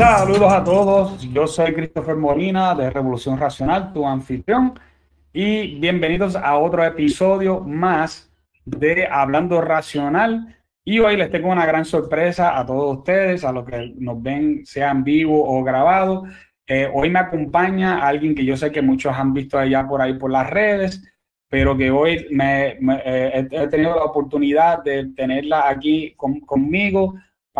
Saludos a todos, yo soy Christopher Molina de Revolución Racional, tu anfitrión, y bienvenidos a otro episodio más de Hablando Racional. Y hoy les tengo una gran sorpresa a todos ustedes, a los que nos ven, sean vivo o grabado. Eh, hoy me acompaña alguien que yo sé que muchos han visto allá por ahí por las redes, pero que hoy me, eh, he tenido la oportunidad de tenerla aquí conmigo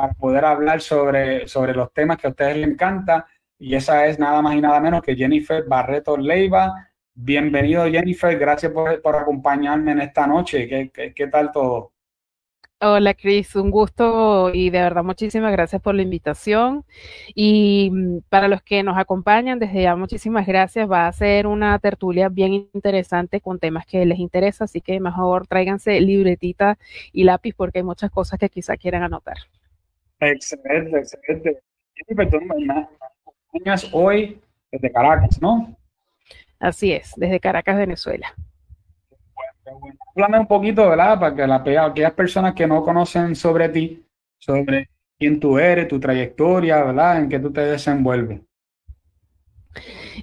poder hablar sobre, sobre los temas que a ustedes les encanta. Y esa es nada más y nada menos que Jennifer Barreto Leiva. Bienvenido Jennifer, gracias por, por acompañarme en esta noche. ¿Qué, qué, qué tal todo? Hola Cris, un gusto y de verdad muchísimas gracias por la invitación. Y mm, para los que nos acompañan, desde ya muchísimas gracias. Va a ser una tertulia bien interesante con temas que les interesa, así que mejor tráiganse libretita y lápiz porque hay muchas cosas que quizá quieran anotar. Excelente, excelente. Jennifer, me acompañas hoy desde Caracas, ¿no? Así es, desde Caracas, Venezuela. Háblame un poquito, ¿verdad? Para que la, aquellas personas que no conocen sobre ti, sobre quién tú eres, tu trayectoria, ¿verdad? En qué tú te desenvuelves.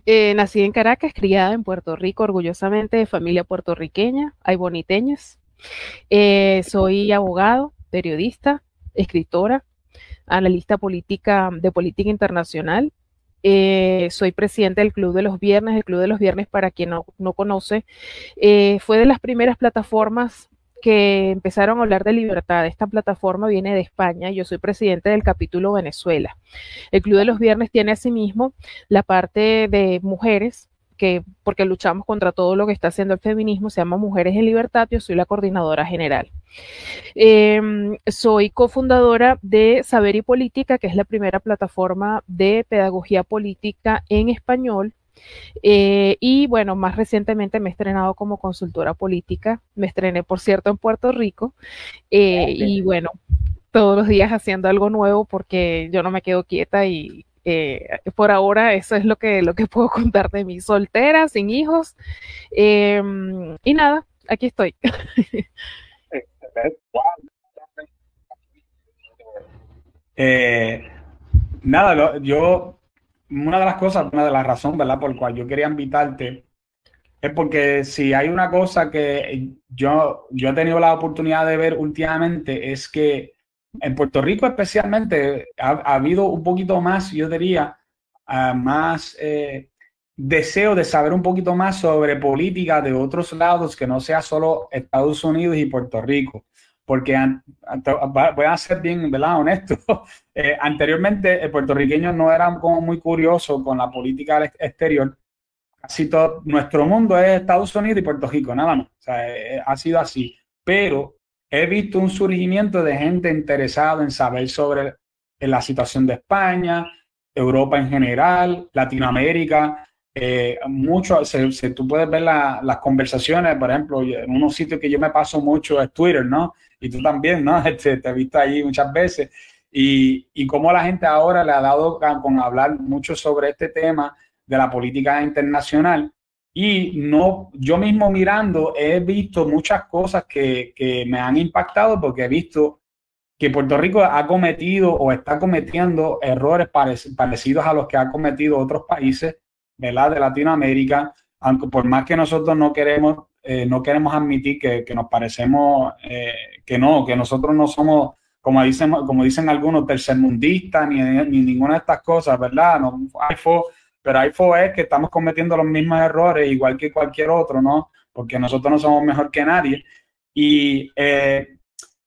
Eh, nací en Caracas, criada en Puerto Rico, orgullosamente de familia puertorriqueña, hay boniteños. Eh, soy abogado, periodista, escritora, analista política de política internacional eh, soy presidente del Club de los Viernes. El Club de los Viernes, para quien no, conoce, eh, fue de las primeras plataformas que empezaron a hablar de libertad. Esta plataforma viene de España. Yo soy presidente del capítulo Venezuela. El Club de los Viernes tiene asimismo la parte de mujeres que porque luchamos contra todo lo que está haciendo el feminismo, se llama Mujeres en Libertad, yo soy la coordinadora general. Em, soy cofundadora de Saber y Política, que es la primera plataforma de pedagogía política en español. Eh, y bueno, más recientemente me he estrenado como consultora política. Me estrené, por cierto, en Puerto Rico. Eh, y bueno, todos los días haciendo algo nuevo porque yo no me quedo quieta y eh, por ahora eso es lo que, lo que puedo contar de mí, soltera, sin hijos. Em, y nada, aquí estoy. Eh, nada, yo, una de las cosas, una de las razones, ¿verdad? Por la cual yo quería invitarte es porque si hay una cosa que yo, yo he tenido la oportunidad de ver últimamente es que en Puerto Rico especialmente ha, habido un poquito más, yo diría, uh, más eh, deseo de saber un poquito más sobre política de otros lados que no sea solo Estados Unidos y Puerto Rico. Porque voy a ser bien ¿verdad? honesto. Eh, anteriormente, el puertorriqueño no era como muy curioso con la política exterior. Casi todo nuestro mundo es Estados Unidos y Puerto Rico, nada más. O sea, eh, ha sido así. Pero he visto un surgimiento de gente interesada en saber sobre la situación de España, Europa en general, Latinoamérica. Eh, mucho, se, tú puedes ver las conversaciones, por ejemplo, en unos sitios que yo me paso mucho es Twitter, ¿no? Y tú también, ¿no? Este, te he visto ahí muchas veces. Y, y cómo la gente ahora le ha dado con hablar mucho sobre este tema de la política internacional y no, yo mismo mirando he visto muchas cosas que, que, me han impactado porque he visto que Puerto Rico ha cometido o está cometiendo errores parecidos a los que ha cometido otros países ¿verdad? de Latinoamérica, aunque por más que nosotros no queremos, eh, no queremos admitir que, que nos parecemos, eh, que no, que nosotros no somos, como dicen, como dicen algunos, tercermundistas ni, ni ninguna de estas cosas, ¿verdad? No, pero hay es que estamos cometiendo los mismos errores, igual que cualquier otro, ¿no? Porque nosotros no somos mejor que nadie. Y eh,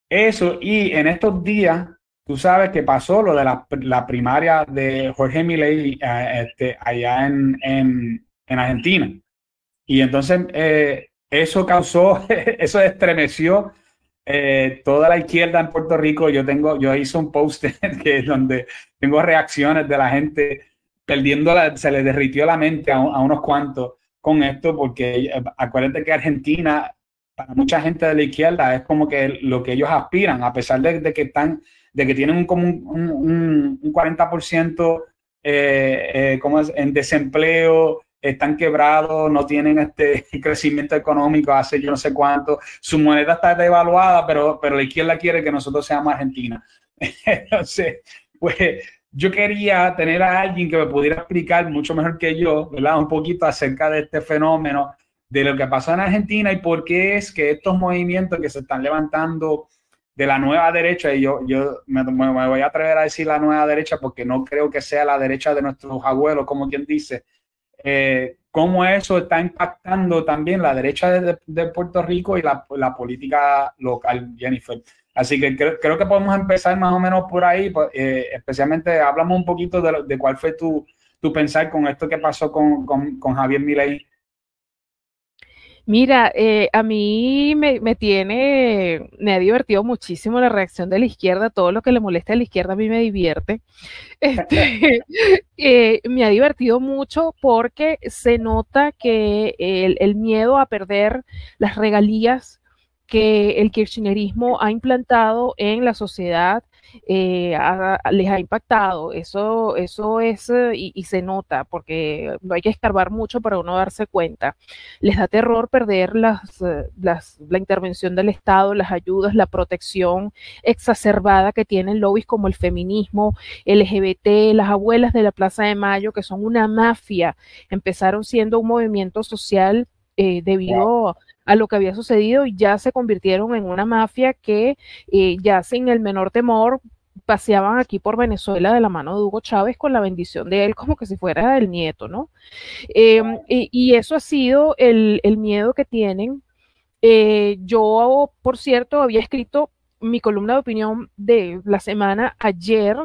eso, y en estos días, tú sabes que pasó lo de la, primaria de Jorge Milei eh, este, allá en, en, Argentina. Y entonces eh, eso causó, eso estremeció toda la izquierda en Puerto Rico. Yo tengo, yo hice un post que, donde tengo reacciones de la gente perdiendo la, se le derritió la mente a, unos cuantos con esto, porque acuérdate que Argentina, para mucha gente de la izquierda, es como que lo que ellos aspiran, a pesar de, que están, de que tienen un, como un, un, 40% eh, eh, es, en desempleo, están quebrados, no tienen este crecimiento económico hace yo no sé cuánto, su moneda está devaluada, pero, pero la izquierda quiere que nosotros seamos Argentina. Entonces, pues yo quería tener a alguien que me pudiera explicar mucho mejor que yo, ¿verdad? Un poquito acerca de este fenómeno, de lo que pasó en Argentina y por qué es que estos movimientos que se están levantando de la nueva derecha, y yo, yo me, voy a atrever a decir la nueva derecha porque no creo que sea la derecha de nuestros abuelos, como quien dice, eh, cómo eso está impactando también la derecha de, Puerto Rico y la, la, política local, Jennifer. Así que creo, que podemos empezar más o menos por ahí, pues, eh, especialmente hablamos un poquito de, de, cuál fue tu, tu pensar con esto que pasó con, con, Javier Milei Mira, eh, a mí me, tiene, me ha divertido muchísimo la reacción de la izquierda, todo lo que le molesta a la izquierda a mí me divierte. Este, eh, me ha divertido mucho porque se nota que el, el miedo a perder las regalías que el kirchnerismo ha implantado en la sociedad eh, les ha impactado. Eso, eso es, eh, y, se nota, porque no hay que escarbar mucho para uno darse cuenta. Les da terror perder las, eh, las, la intervención del Estado, las ayudas, la protección exacerbada que tienen lobbies como el feminismo, LGBT, las abuelas de la Plaza de Mayo, que son una mafia, empezaron siendo un movimiento social debido a lo que había sucedido y ya se convirtieron en una mafia que eh, ya sin el menor temor paseaban aquí por Venezuela de la mano de Hugo Chávez con la bendición de él como que si fuera el nieto, ¿no? Em, y, eso ha sido el, miedo que tienen. Eh, yo, por cierto, había escrito mi columna de opinión de la semana ayer.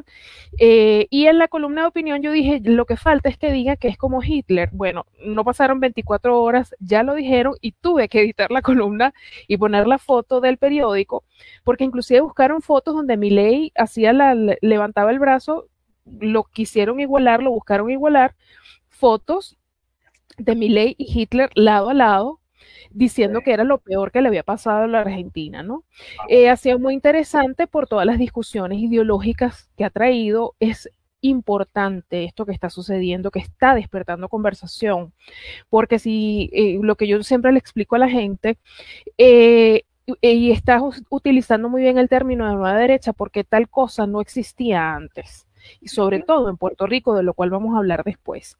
Eh, y en la columna de opinión yo dije, lo que falta es que diga que es como Hitler. Bueno, no pasaron 24 horas, ya lo dijeron y tuve que editar la columna y poner la foto del periódico, porque inclusive buscaron fotos donde Milley hacía la, levantaba el brazo, lo quisieron igualar, lo buscaron igualar, fotos de Milley y Hitler lado a lado, diciendo que era lo peor que le había pasado a la Argentina, ¿no? Eh, ha sido muy interesante por todas las discusiones ideológicas que ha traído. Es importante esto que está sucediendo, que está despertando conversación, porque si eh, lo que yo siempre le explico a la gente, eh, y estás utilizando muy bien el término de nueva derecha, porque tal cosa no existía antes y sobre todo en Puerto Rico, de lo cual vamos a hablar después.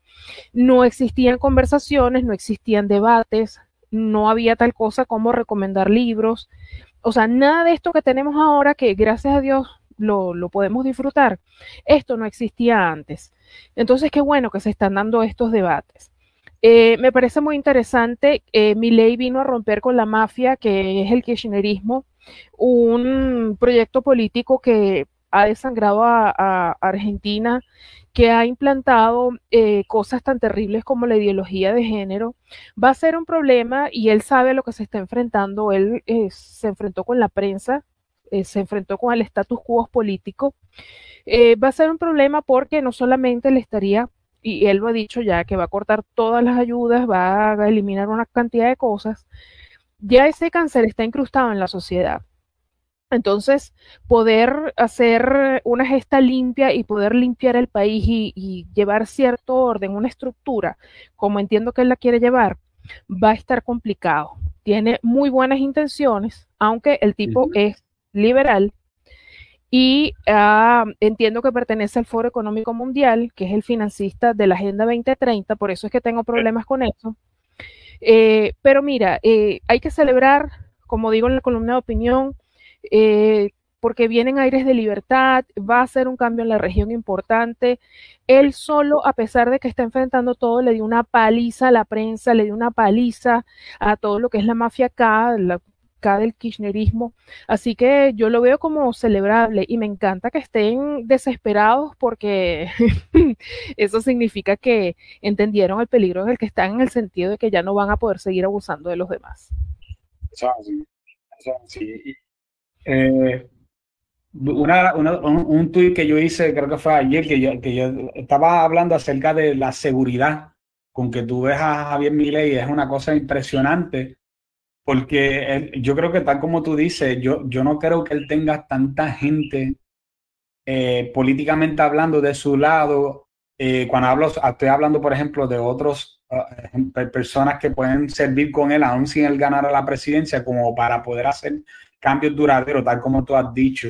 No existían conversaciones, no existían debates, no había tal cosa como recomendar libros, o sea, nada de esto que tenemos ahora, que gracias a Dios lo, podemos disfrutar, esto no existía antes. Entonces, qué bueno que se están dando estos debates. Eh, me parece muy interesante, eh, mi ley vino a romper con la mafia, que es el kirchnerismo, un proyecto político que ha desangrado a Argentina que ha implantado eh, cosas tan terribles como la ideología de género, va a ser un problema y él sabe a lo que se está enfrentando. Él eh, se enfrentó con la prensa, eh, se enfrentó con el status quo político. va a ser un problema porque no solamente le estaría, y él lo ha dicho ya, que va a cortar todas las ayudas, va a eliminar una cantidad de cosas, ya ese cáncer está incrustado en la sociedad. Entonces, poder hacer una gesta limpia y poder limpiar el país y, llevar cierto orden, una estructura, como entiendo que él la quiere llevar, va a estar complicado. Tiene muy buenas intenciones, aunque el tipo es liberal y ah, entiendo que pertenece al Foro Económico Mundial, que es el financista de la Agenda 2030, por eso es que tengo problemas con eso. Eh, pero mira, eh, hay que celebrar, como digo en la columna de opinión, eh, porque vienen aires de libertad, va a ser un cambio en la región importante. Él solo, a pesar de que está enfrentando todo, le dio una paliza a la prensa, le dio una paliza a todo lo que es la mafia acá, la, acá del kirchnerismo. Así que yo lo veo como celebrable y me encanta que estén desesperados porque eso significa que entendieron el peligro en el que están en el sentido de que ya no van a poder seguir abusando de los demás. sí. Eh, una, un, tuit que yo hice, creo que fue ayer, que yo, que yo estaba hablando acerca de la seguridad con que tú ves a Javier Milei, es una cosa impresionante, porque yo creo que tal como tú dices, yo, yo no creo que él tenga tanta gente eh, políticamente hablando de su lado. Eh, cuando hablo, estoy hablando, por ejemplo, de otros uh, personas que pueden servir con él, aún sin él ganar a la presidencia, como para poder hacer cambios duraderos, tal como tú has dicho.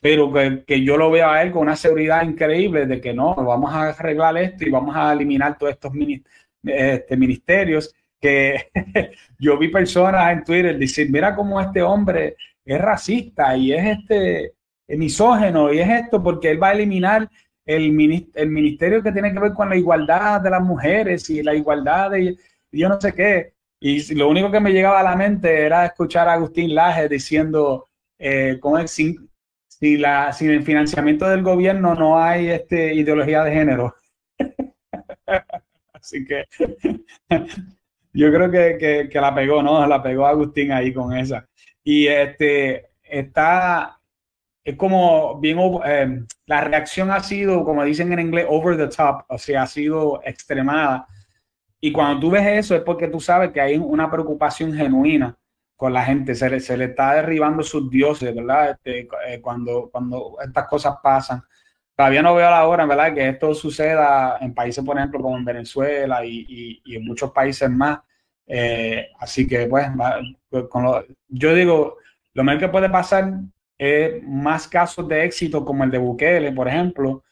pero que, yo lo veo a él con una seguridad increíble de que no, vamos a arreglar esto y vamos a eliminar todos estos este, ministerios que yo vi personas en Twitter decir, mira cómo este hombre es racista y es este misógeno y es esto porque él va a eliminar el, el ministerio que tiene que ver con la igualdad de las mujeres y la igualdad de yo no sé qué. Y lo único que me llegaba a la mente era escuchar a Agustín Laje diciendo, eh, con sin, si, la, sin el financiamiento del gobierno no hay este, ideología de género. Así que yo creo que, que, la pegó, ¿no? La pegó Agustín ahí con esa. Y este está, es como bien, eh, la reacción ha sido, como dicen en inglés, over the top, o sea, ha sido extremada. Y cuando tú ves eso es porque tú sabes que hay una preocupación genuina con la gente, se le, se le está derribando sus dioses, ¿verdad? Este, eh, cuando, cuando estas cosas pasan. Todavía no veo la hora, ¿verdad? Que esto suceda en países, por ejemplo, como en Venezuela y, y, en muchos países más. Eh, así que, pues, con yo digo, lo mejor que puede pasar es más casos de éxito como el de Bukele, por ejemplo,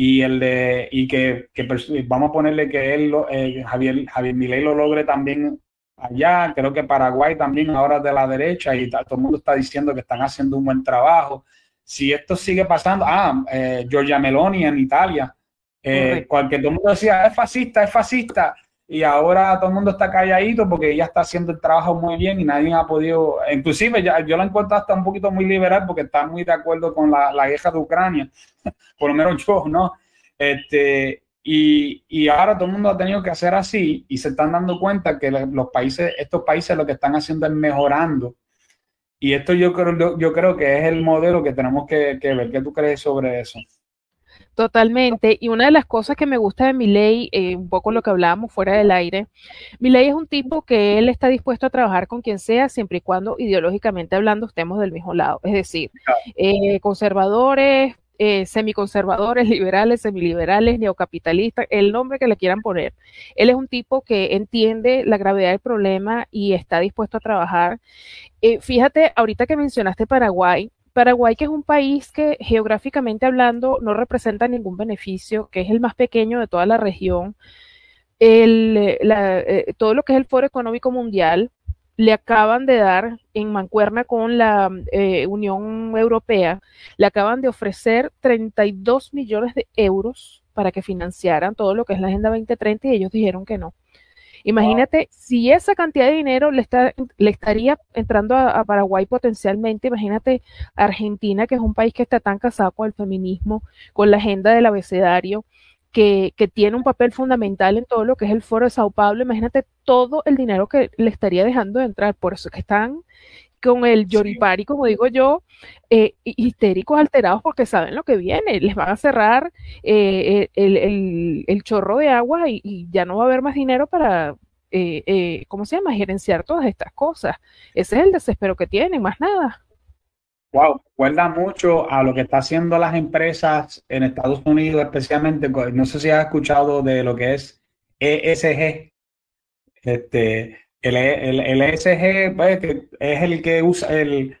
y el de y que, que vamos a ponerle que él eh, Javier Javier Milei lo logre también allá. Creo que Paraguay también ahora de la derecha y todo el mundo está diciendo que están haciendo un buen trabajo. Si esto sigue pasando ah eh, Giorgia Meloni en Italia eh, cualquier todo el mundo decía es fascista es fascista y ahora todo el mundo está calladito porque ella está haciendo el trabajo muy bien y nadie ha podido, inclusive ya, yo la encuentro hasta un poquito muy liberal porque está muy de acuerdo con la, la guerra de Ucrania, por lo menos yo, ¿no? Este, y, y, ahora todo el mundo ha tenido que hacer así y se están dando cuenta que los países, estos países lo que están haciendo es mejorando. Y esto yo creo, yo creo que es el modelo que tenemos que, que ver. ¿Qué tú crees sobre eso? Totalmente. Y una de las cosas que me gusta de Milei, eh, un poco lo que hablábamos fuera del aire, Milei es un tipo que él está dispuesto a trabajar con quien sea, siempre y cuando ideológicamente hablando estemos del mismo lado. Es decir, eh, conservadores, eh, semiconservadores, liberales, semiliberales, neocapitalistas, el nombre que le quieran poner. Él es un tipo que entiende la gravedad del problema y está dispuesto a trabajar. fíjate, ahorita que mencionaste Paraguay, Paraguay, que es un país que geográficamente hablando no representa ningún beneficio, que es el más pequeño de toda la región, eh, eh, todo lo que es el Foro Económico Mundial, le acaban de dar en mancuerna con la eh, Unión Europea, le acaban de ofrecer 32 millones de euros para que financiaran todo lo que es la Agenda 2030 y ellos dijeron que no. Imagínate, si esa cantidad de dinero le, está, le estaría entrando a, Paraguay potencialmente, imagínate Argentina, que es un país que está tan casado con el feminismo, con la agenda del abecedario, que, que, tiene un papel fundamental en todo lo que es el foro de Sao Paulo, imagínate todo el dinero que le estaría dejando de entrar, por eso que están con el yoripari, como digo yo, eh, histéricos, alterados, porque saben lo que viene. Les van a cerrar eh, el, el, chorro de agua y, ya no va a haber más dinero para, eh, ¿cómo se llama?, gerenciar todas estas cosas. Ese es el desespero que tienen, más nada. Wow, recuerda mucho a lo que están haciendo las empresas en Estados Unidos, especialmente, no sé si has escuchado de lo que es ESG. Este, el, el, el ESG pues, es el que usa el.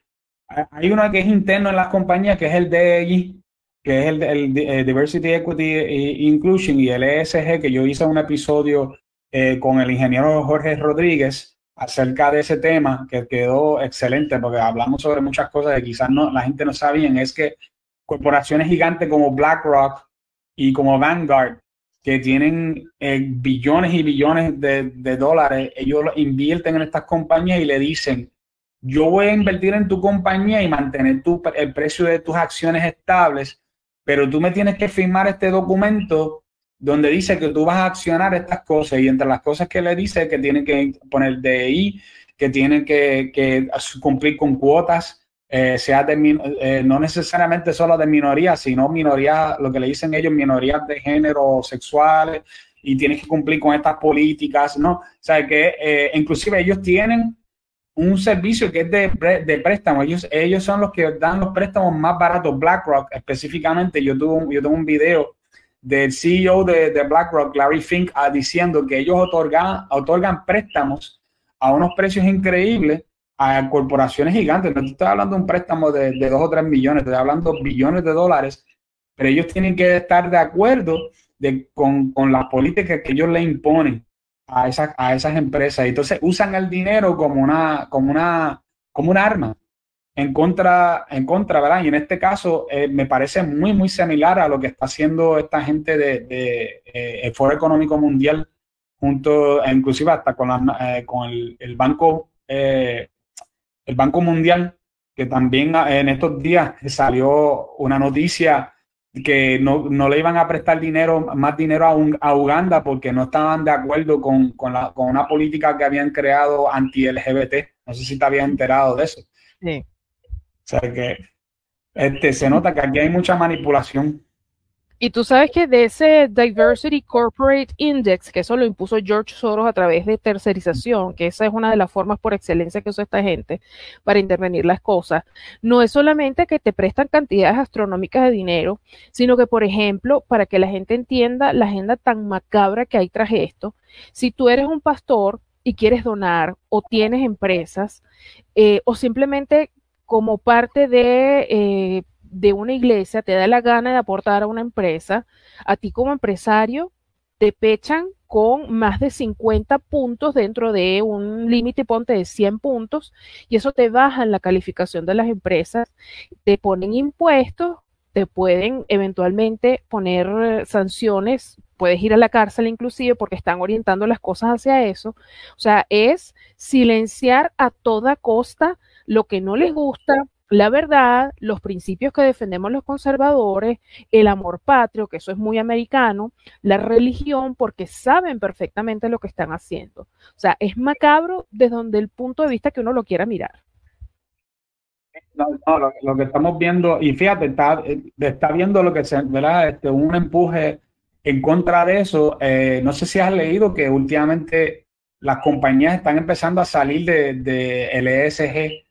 Hay uno que es interno en las compañías, que es el DEI, que es el, el, eh, Diversity, Equity e Inclusion, y el ESG, que yo hice un episodio eh, con el ingeniero Jorge Rodríguez acerca de ese tema, que quedó excelente, porque hablamos sobre muchas cosas que quizás no, la gente no sabía, es que corporaciones gigantes como BlackRock y como Vanguard que tienen eh, billones y billones de, dólares, ellos invierten en estas compañías y le dicen, yo voy a invertir en tu compañía y mantener tu, el precio de tus acciones estables, pero tú me tienes que firmar este documento donde dice que tú vas a accionar estas cosas y entre las cosas que le dice que tienen que poner DI, que tienen que, que cumplir con cuotas eh, sea de, eh, no necesariamente solo de minorías, sino minorías, lo que le dicen ellos, minorías de género sexuales, y tienes que cumplir con estas políticas, ¿no? O que eh, inclusive ellos tienen un servicio que es de, de préstamo. Ellos, ellos son los que dan los préstamos más baratos. BlackRock, específicamente, yo, tuve, yo tengo un video del CEO de, de BlackRock, Larry Fink, ah, diciendo que ellos otorgan, otorgan préstamos a unos precios increíbles a corporaciones gigantes. No estoy hablando de un préstamo de, de dos o tres millones, estoy hablando de billones de dólares, pero ellos tienen que estar de acuerdo de, con, con las políticas que ellos le imponen a, esas, a esas empresas. Entonces usan el dinero como una, como una, como un arma en contra, en contra, ¿verdad? Y en este caso eh, me parece muy, muy similar a lo que está haciendo esta gente de, de eh, el Foro Económico Mundial, junto, inclusive hasta con, la, eh, con el, el Banco, el Banco Mundial, que también en estos días salió una noticia que no, no, le iban a prestar dinero, más dinero a, un, a Uganda porque no estaban de acuerdo con, con, la, con una política que habían creado anti-LGBT. No sé si te habías enterado de eso. Sí. O sea que este, se nota que aquí hay mucha manipulación. Y tú sabes que de ese Diversity Corporate Index, que eso lo impuso George Soros a través de tercerización, que esa es una de las formas por excelencia que usa esta gente para intervenir las cosas, no es solamente que te prestan cantidades astronómicas de dinero, sino que, por ejemplo, para que la gente entienda la agenda tan macabra que hay tras esto, si tú eres un pastor y quieres donar o tienes empresas eh, o simplemente como parte de, eh, de una iglesia, te da la gana de aportar a una empresa, a ti como empresario te pechan con más de 50 puntos dentro de un límite, ponte de 100 puntos, y eso te baja en la calificación de las empresas, te ponen impuestos, te pueden eventualmente poner sanciones, puedes ir a la cárcel inclusive porque están orientando las cosas hacia eso. O sea, es silenciar a toda costa lo que no les gusta, la verdad, los principios que defendemos los conservadores, el amor patrio, que eso es muy americano, la religión, porque saben perfectamente lo que están haciendo. O sea, es macabro desde el punto de vista que uno lo quiera mirar. No, no lo, que estamos viendo, y fíjate, está, está viendo lo que se, ¿verdad? Este, un empuje en contra de eso. Eh, no sé si has leído que últimamente las compañías están empezando a salir de, de ESG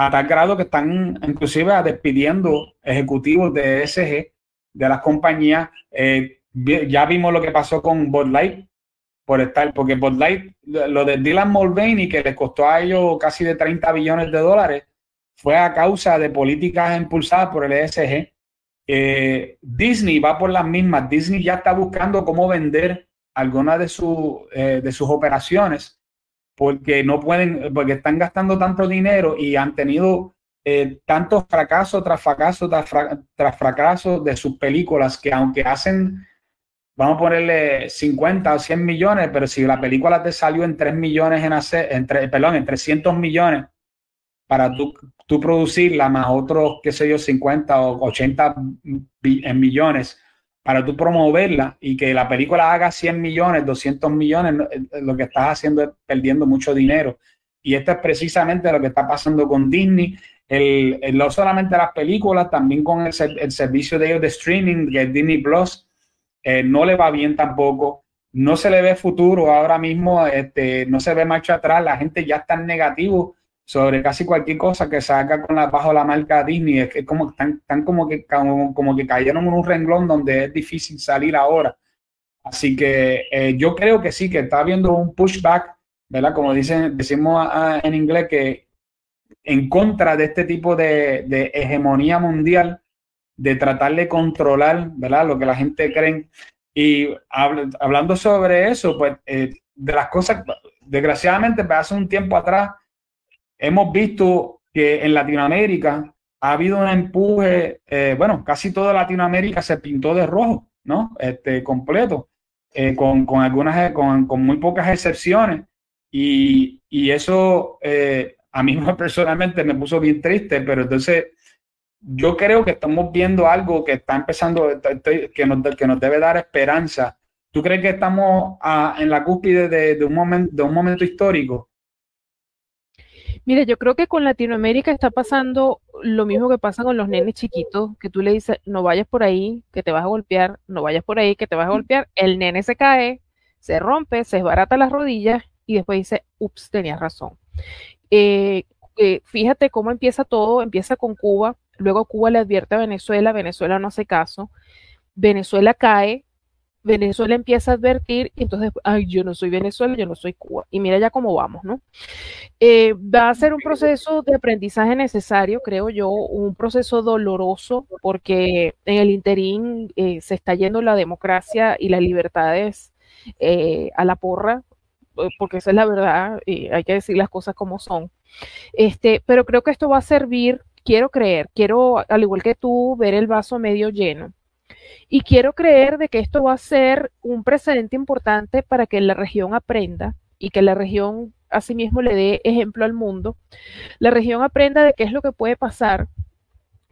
a tal grado que están inclusive despidiendo ejecutivos de ESG de las compañías. Eh, ya vimos lo que pasó con Bud Light por estar, porque Bud Light, lo de Dylan Mulvaney, que le costó a ellos casi de 30 billones de dólares, fue a causa de políticas impulsadas por el ESG. Eh, Disney va por las mismas. Disney ya está buscando cómo vender algunas de, su, eh, de sus operaciones porque no pueden, porque están gastando tanto dinero y han tenido eh, tantos fracasos tras fracasos tras, fracasos de sus películas que aunque hacen, vamos a ponerle 50 o 100 millones, pero si la película te salió en 3 millones en hacer, entre, perdón, en 300 millones para tú, tú producirla más otros, qué sé yo, 50 o 80 millones para tú promoverla y que la película haga 100 millones, 200 millones, eh, lo que estás haciendo es perdiendo mucho dinero. Y esto es precisamente lo que está pasando con Disney. El, no solamente las películas, también con el, servicio de ellos de streaming, que es Disney Plus, eh, no le va bien tampoco. No se le ve futuro ahora mismo, este, no se ve marcha atrás, la gente ya está en negativo sobre casi cualquier cosa que saca con la, bajo la marca Disney. Es que como, están, como, que, como, que cayeron en un renglón donde es difícil salir ahora. Así que eh, yo creo que sí, que está habiendo un pushback, ¿verdad? Como dicen, decimos en inglés, que en contra de este tipo de, hegemonía mundial, de tratar de controlar, ¿verdad? Lo que la gente cree. Y hablando sobre eso, pues eh, de las cosas, desgraciadamente, pues, hace un tiempo atrás, hemos visto que en Latinoamérica ha habido un empuje, eh, bueno, casi toda Latinoamérica se pintó de rojo, ¿no? Este, completo, eh, con, algunas, con, muy pocas excepciones. Y, eso eh, a mí personalmente me puso bien triste, pero entonces yo creo que estamos viendo algo que está empezando, que nos, que nos debe dar esperanza. ¿Tú crees que estamos en la cúspide de, un momento, de un momento histórico? Mira, yo creo que con Latinoamérica está pasando lo mismo que pasa con los nenes chiquitos, que tú le dices, no vayas por ahí, que te vas a golpear, no vayas por ahí, que te vas a golpear. El nene se cae, se rompe, se desbarata las rodillas y después dice, ups, tenías razón. Eh, eh, fíjate cómo empieza todo, empieza con Cuba, luego Cuba le advierte a Venezuela, Venezuela no hace caso, Venezuela cae, Venezuela empieza a advertir y entonces, ay, yo no soy Venezuela, yo no soy Cuba. Y mira ya cómo vamos, ¿no? Eh, va a ser un proceso de aprendizaje necesario, creo yo, un proceso doloroso, porque en el interín eh, se está yendo la democracia y las libertades eh, a la porra, porque esa es la verdad, y hay que decir las cosas como son. Este, pero creo que esto va a servir, quiero creer, quiero, al igual que tú, ver el vaso medio lleno y quiero creer de que esto va a ser un precedente importante para que la región aprenda y que la región asimismo le dé ejemplo al mundo. La región aprenda de qué es lo que puede pasar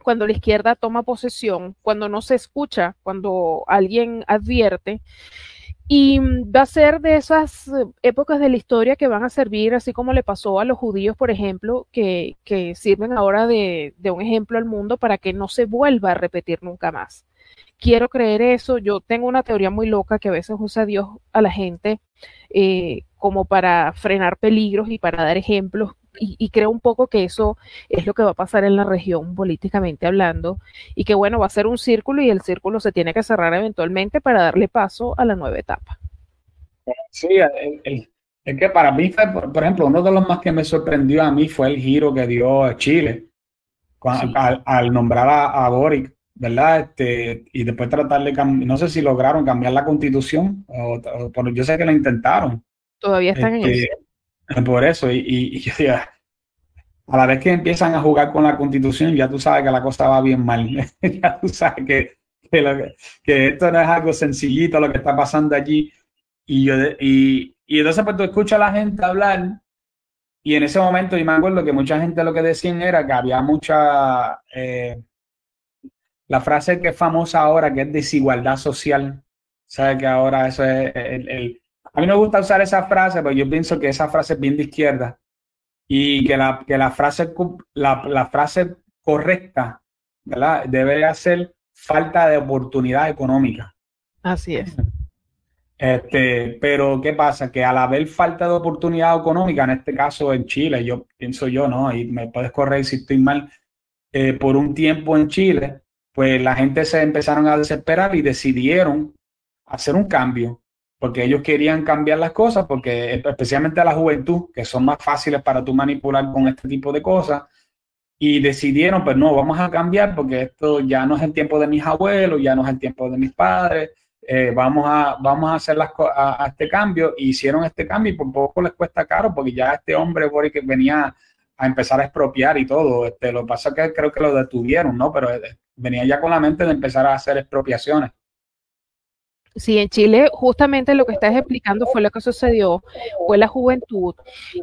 cuando la izquierda toma posesión, cuando no se escucha, cuando alguien advierte. Y va a ser de esas épocas de la historia que van a servir, así como le pasó a los judíos, por ejemplo, que, sirven ahora de, de un ejemplo al mundo para que no se vuelva a repetir nunca más quiero creer eso. Yo tengo una teoría muy loca que a veces usa Dios a la gente eh, como para frenar peligros y para dar ejemplos. Y, creo un poco que eso es lo que va a pasar en la región políticamente hablando y que bueno, va a ser un círculo y el círculo se tiene que cerrar eventualmente para darle paso a la nueva etapa. Sí, es que para mí fue, por, ejemplo, uno de los más que me sorprendió a mí fue el giro que dio Chile al, nombrar a, a Boric ¿verdad? Este, y después tratar de cambiar, no sé si lograron cambiar la constitución, o, yo sé que lo intentaron. Todavía están en este, eso. Por eso, y, y, a la vez que empiezan a jugar con la constitución, ya tú sabes que la cosa va bien mal. ya tú sabes que, que, esto no es algo sencillito lo que está pasando allí. Y, yo, y, y entonces pues tú escuchas a la gente hablar y en ese momento, y me acuerdo que mucha gente lo que decían era que había mucha... Eh, la frase que es famosa ahora, que es desigualdad social, sabe que ahora eso es el, A mí me gusta usar esa frase, pero yo pienso que esa frase es bien de izquierda y que la, que la, frase, la, frase correcta ¿verdad? debe ser falta de oportunidad económica. Así es. Este, pero ¿qué pasa? Que al haber falta de oportunidad económica, en este caso en Chile, yo pienso yo, ¿no? Y me puedes correr si estoy mal, eh, por un tiempo en Chile, pues la gente se empezaron a desesperar y decidieron hacer un cambio, porque ellos querían cambiar las cosas, porque especialmente a la juventud, que son más fáciles para tú manipular con este tipo de cosas, y decidieron, pues no, vamos a cambiar porque esto ya no es el tiempo de mis abuelos, ya no es el tiempo de mis padres, eh, vamos, a, vamos a hacer las a, a, este cambio, hicieron este cambio y por poco les cuesta caro porque ya este hombre que venía a empezar a expropiar y todo, este, lo que pasa es que creo que lo detuvieron, ¿no? Pero eh, venía ya con la mente de empezar a hacer expropiaciones. Sí, en Chile justamente lo que estás explicando fue lo que sucedió, fue la juventud.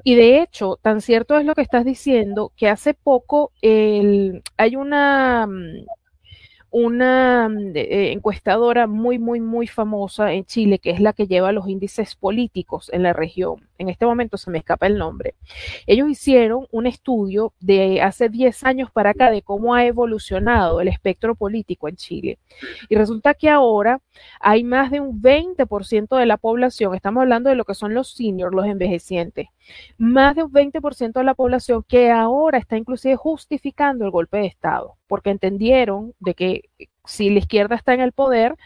Y de hecho, tan cierto es lo que estás diciendo, que hace poco hay una mm, una mm, eh, encuestadora muy, muy, muy famosa en Chile, que es la que lleva los índices políticos en la región. En este momento se me escapa el nombre. Ellos hicieron un estudio de hace 10 años para acá de cómo ha evolucionado el espectro político en Chile. Y resulta que ahora hay más de un 20% de la población, estamos hablando de lo que son los seniors, los envejecientes, más de un 20% de la población que ahora está inclusive justificando el golpe de Estado, porque entendieron de que si la izquierda está en el poder,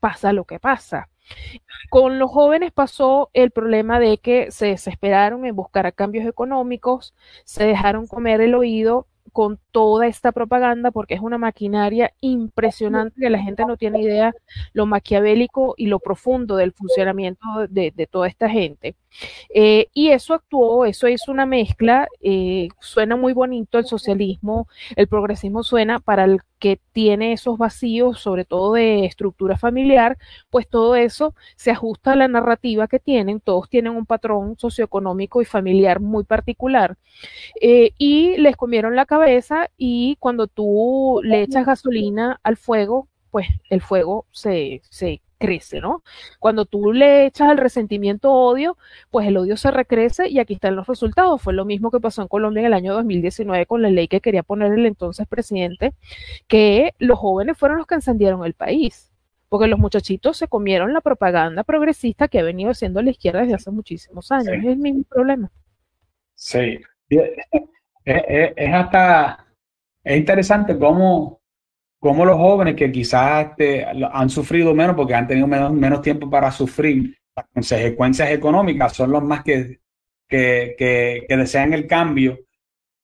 pasa lo que pasa. Con los jóvenes pasó el problema de que se desesperaron en buscar cambios económicos, se dejaron comer el oído con toda esta propaganda porque es una maquinaria impresionante que la gente no tiene idea lo maquiavélico y lo profundo del funcionamiento de, toda esta gente. Eh, y eso actuó, eso hizo una mezcla, eh, suena muy bonito el socialismo, el progresismo suena para el que tiene esos vacíos, sobre todo de estructura familiar, pues todo eso se ajusta a la narrativa que tienen, todos tienen un patrón socioeconómico y familiar muy particular, eh, y les comieron la cabeza y cuando tú le echas gasolina al fuego, pues el fuego se, se crece, ¿no? Cuando tú le echas el resentimiento odio, pues el odio se recrece y aquí están los resultados. Fue lo mismo que pasó en Colombia en el año 2019 con la ley que quería poner el entonces presidente, que los jóvenes fueron los que encendieron el país, porque los muchachitos se comieron la propaganda progresista que ha venido haciendo la izquierda desde hace muchísimos años. Es el mismo problema. Sí, es, hasta, es interesante cómo cómo los jóvenes que quizás este, han sufrido menos porque han tenido menos, menos tiempo para sufrir las consecuencias económicas son los más que, que, que, desean el cambio.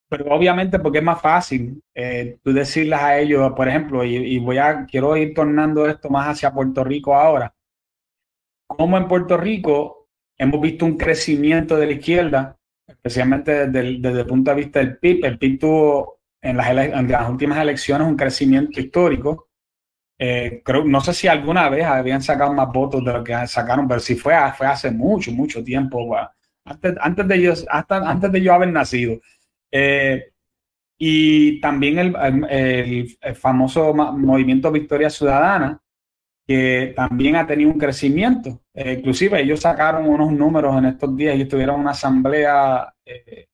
Pero obviamente porque es más fácil eh, tú decirles a ellos, por ejemplo, y, y, voy a, quiero ir tornando esto más hacia Puerto Rico ahora, como en Puerto Rico hemos visto un crecimiento de la izquierda, especialmente desde desde el punto de vista del PIB. El PIB tuvo en las, últimas elecciones un crecimiento histórico. Eh, creo, no sé si alguna vez habían sacado más votos de lo que sacaron, pero si fue, fue hace mucho, mucho tiempo, antes, antes, de ellos, hasta antes de yo haber nacido. Eh, y también el, el, famoso movimiento Victoria Ciudadana, que también ha tenido un crecimiento. Eh, inclusive ellos sacaron unos números en estos días, y tuvieron una asamblea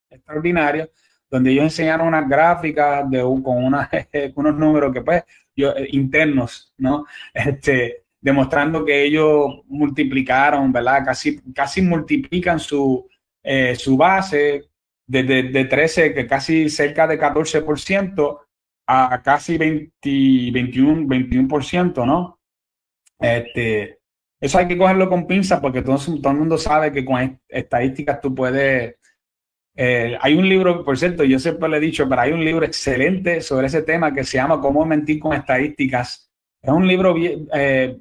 extraordinaria donde ellos enseñaron unas gráficas de, con unos números que pues eh, internos, ¿no? Este, demostrando que ellos multiplicaron, ¿verdad? Casi, casi multiplican su, eh, su base desde de, 13, que casi cerca de 14% a casi 20, 21, 21%, ¿no? Este, eso hay que cogerlo con pinzas porque todo, todo el mundo sabe que con estadísticas tú puedes eh, hay un libro, por cierto, yo siempre le he dicho, pero hay un libro excelente sobre ese tema que se llama Cómo mentir con estadísticas. Es un libro eh,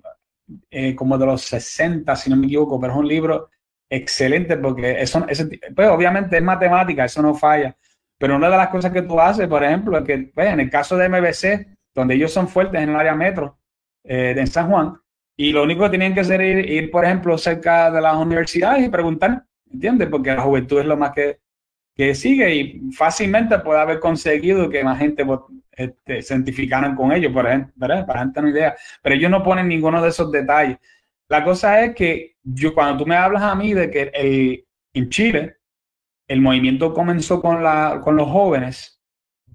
eh, como de los 60, si no me equivoco, pero es un libro excelente porque eso, pues, obviamente es matemática, eso no falla. Pero una de las cosas que tú haces, por ejemplo, es que pues, en el caso de MBC, donde ellos son fuertes en el área metro de San Juan, y lo único que tienen que hacer es ir, ir, por ejemplo, cerca de las universidades y preguntar, ¿entiendes? Porque la juventud es lo más que que sigue y fácilmente puede haber conseguido que más gente este, se identificaran con ellos, por ejemplo, ¿verdad? Para gente no idea. Pero ellos no ponen ninguno de esos detalles. La cosa es que yo, cuando tú me hablas a mí de que el, en Chile el movimiento comenzó con, la, con los jóvenes,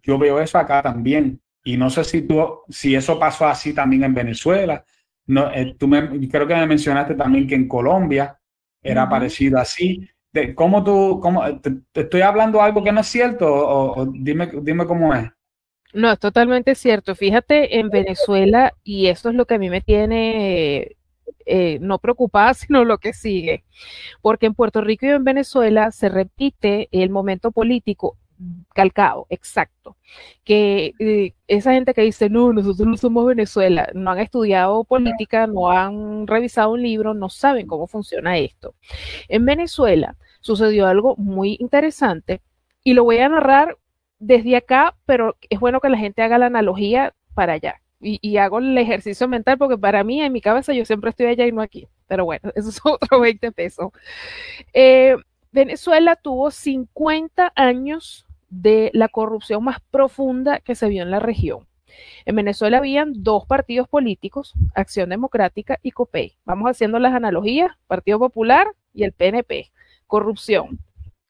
yo veo eso acá también. Y no sé si, tú, si eso pasó así también en Venezuela. No, eh, tú me, creo que me mencionaste también que en Colombia era parecido así. ¿Cómo tú, cómo, te, estoy hablando algo que no es cierto o, dime, dime cómo es? No, es totalmente cierto. Fíjate, en Venezuela, y esto es lo que a mí me tiene eh, no preocupada, sino lo que sigue, porque en Puerto Rico y en Venezuela se repite el momento político calcado, exacto. Que eh, esa gente que dice, no, nosotros no somos Venezuela, no han estudiado política, no han revisado un libro, no saben cómo funciona esto. En Venezuela, sucedió algo muy interesante y lo voy a narrar desde acá, pero es bueno que la gente haga la analogía para allá. Y, hago el ejercicio mental porque para mí, en mi cabeza, yo siempre estoy allá y no aquí. Pero bueno, eso es otro 20 pesos. Eh, Venezuela tuvo 50 años de la corrupción más profunda que se vio en la región. En Venezuela habían dos partidos políticos, Acción Democrática y COPEI. Vamos haciendo las analogías, Partido Popular y el PNP corrupción.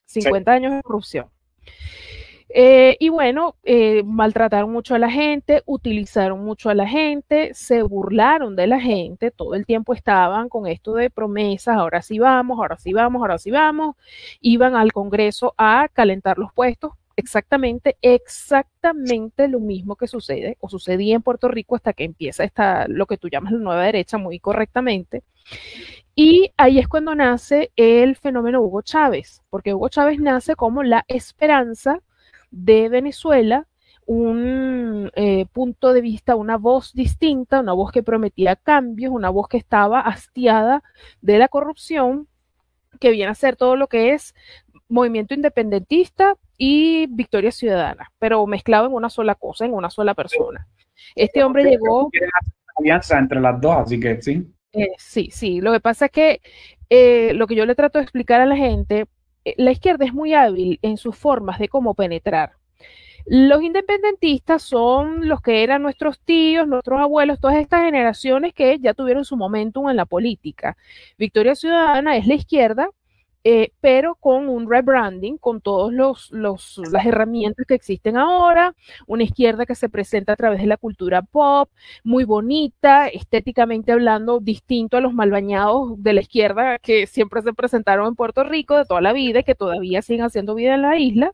50 años de corrupción. Eh, y bueno, eh, maltrataron mucho a la gente, utilizaron mucho a la gente, se burlaron de la gente, todo el tiempo estaban con esto de promesas, ahora sí vamos, ahora sí vamos, ahora sí vamos, iban al Congreso a calentar los puestos, exactamente, exactamente lo mismo que sucede o sucedía en Puerto Rico hasta que empieza esta, lo que tú llamas la nueva derecha muy correctamente. Y ahí es cuando nace el fenómeno Hugo Chávez, porque Hugo Chávez nace como la esperanza de Venezuela, un eh, punto de vista, una voz distinta, una voz que prometía cambios, una voz que estaba hastiada de la corrupción, que viene a ser todo lo que es movimiento independentista y victoria ciudadana, pero mezclado en una sola cosa, en una sola persona. Este hombre llegó... Alianza entre las dos, así que sí. Eh, sí, sí. Lo que pasa es que eh, lo que yo le trato de explicar a la gente, eh, la izquierda es muy hábil en sus formas de cómo penetrar. Los independentistas son los que eran nuestros tíos, nuestros abuelos, todas estas generaciones que ya tuvieron su momentum en la política. Victoria Ciudadana es la izquierda eh, pero con un rebranding, con todas los, las herramientas que existen ahora, una izquierda que se presenta a través de la cultura pop, muy bonita, estéticamente hablando, distinto a los malbañados de la izquierda que siempre se presentaron en Puerto Rico de toda la vida y que todavía siguen haciendo vida en la isla.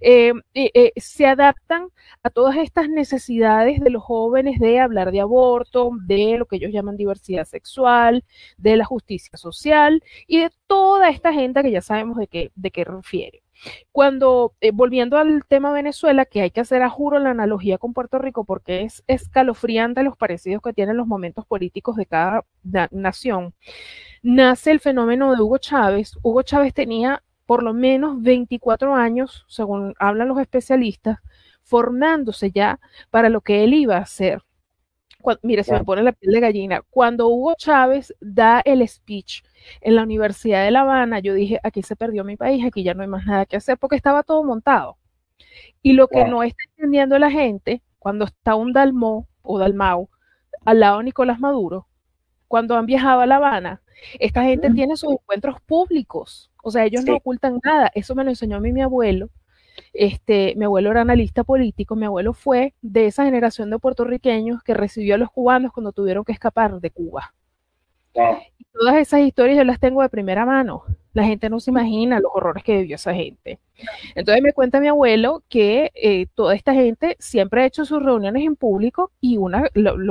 Eh, eh, se adaptan a todas estas necesidades de los jóvenes de hablar de aborto, de lo que ellos llaman diversidad sexual, de la justicia social y de toda esta gente que ya sabemos de qué, de qué refiere. Cuando, eh, volviendo al tema Venezuela, que hay que hacer a juro la analogía con Puerto Rico porque es escalofriante los parecidos que tienen los momentos políticos de cada nación, nace el fenómeno de Hugo Chávez. Hugo Chávez tenía por lo menos 24 años, según hablan los especialistas, formándose ya para lo que él iba a hacer. mire, se me pone la piel de gallina. Cuando Hugo Chávez da el speech en la Universidad de La Habana, yo dije, aquí se perdió mi país, aquí ya no hay más nada que hacer, porque estaba todo montado. Y lo que no está entendiendo la gente, cuando está un Dalmó o Dalmau al lado de Nicolás Maduro, cuando han viajado a La Habana, esta gente tiene sus encuentros públicos, o sea, ellos no ocultan nada. Eso me lo enseñó a mí mi abuelo. Este, mi abuelo era analista político, mi abuelo fue de esa generación de puertorriqueños que recibió a los cubanos cuando tuvieron que escapar de Cuba todas esas historias yo las tengo de primera mano. La gente no se imagina los horrores que vivió esa gente. Entonces me cuenta mi abuelo que eh, toda esta gente siempre ha hecho sus reuniones en público y una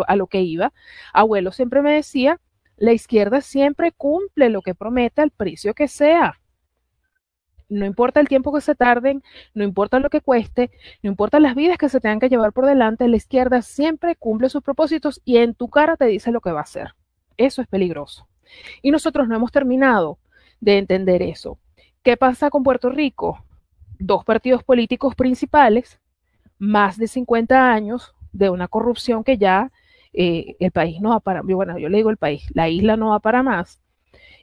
a lo que iba, abuelo siempre me decía, la izquierda siempre cumple lo que promete al precio que sea. No importa el tiempo que se tarden, no importa lo que cueste, no importa las vidas que se tengan que llevar por delante, la izquierda siempre cumple sus propósitos y en tu cara te dice lo que va a hacer. Eso es peligroso. Y nosotros no hemos terminado de entender eso. ¿Qué pasa con Puerto Rico? Dos partidos políticos principales, más de 50 años de una corrupción que ya eh, el país no va para, bueno, yo le digo el país, la isla no va para más.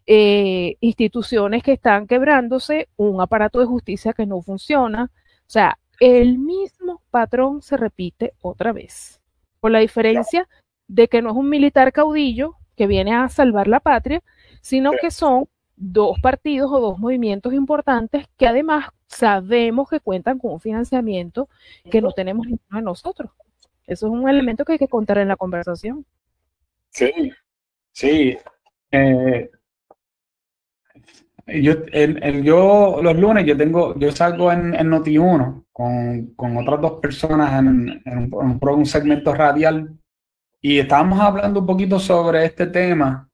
Eh, instituciones que están quebrándose, un aparato de justicia que no funciona. O sea, el mismo patrón se repite otra vez, con la diferencia de que no es un militar caudillo que viene a salvar la patria, sino que son dos partidos o dos movimientos importantes que además sabemos que cuentan con un financiamiento que no tenemos ninguno de nosotros. Eso es un elemento que hay que contar en la conversación. Sí, sí. Eh, yo, los lunes yo tengo, yo salgo en, en Noti1 con, con, otras dos personas en, en un segmento radial y estábamos hablando un poquito sobre este tema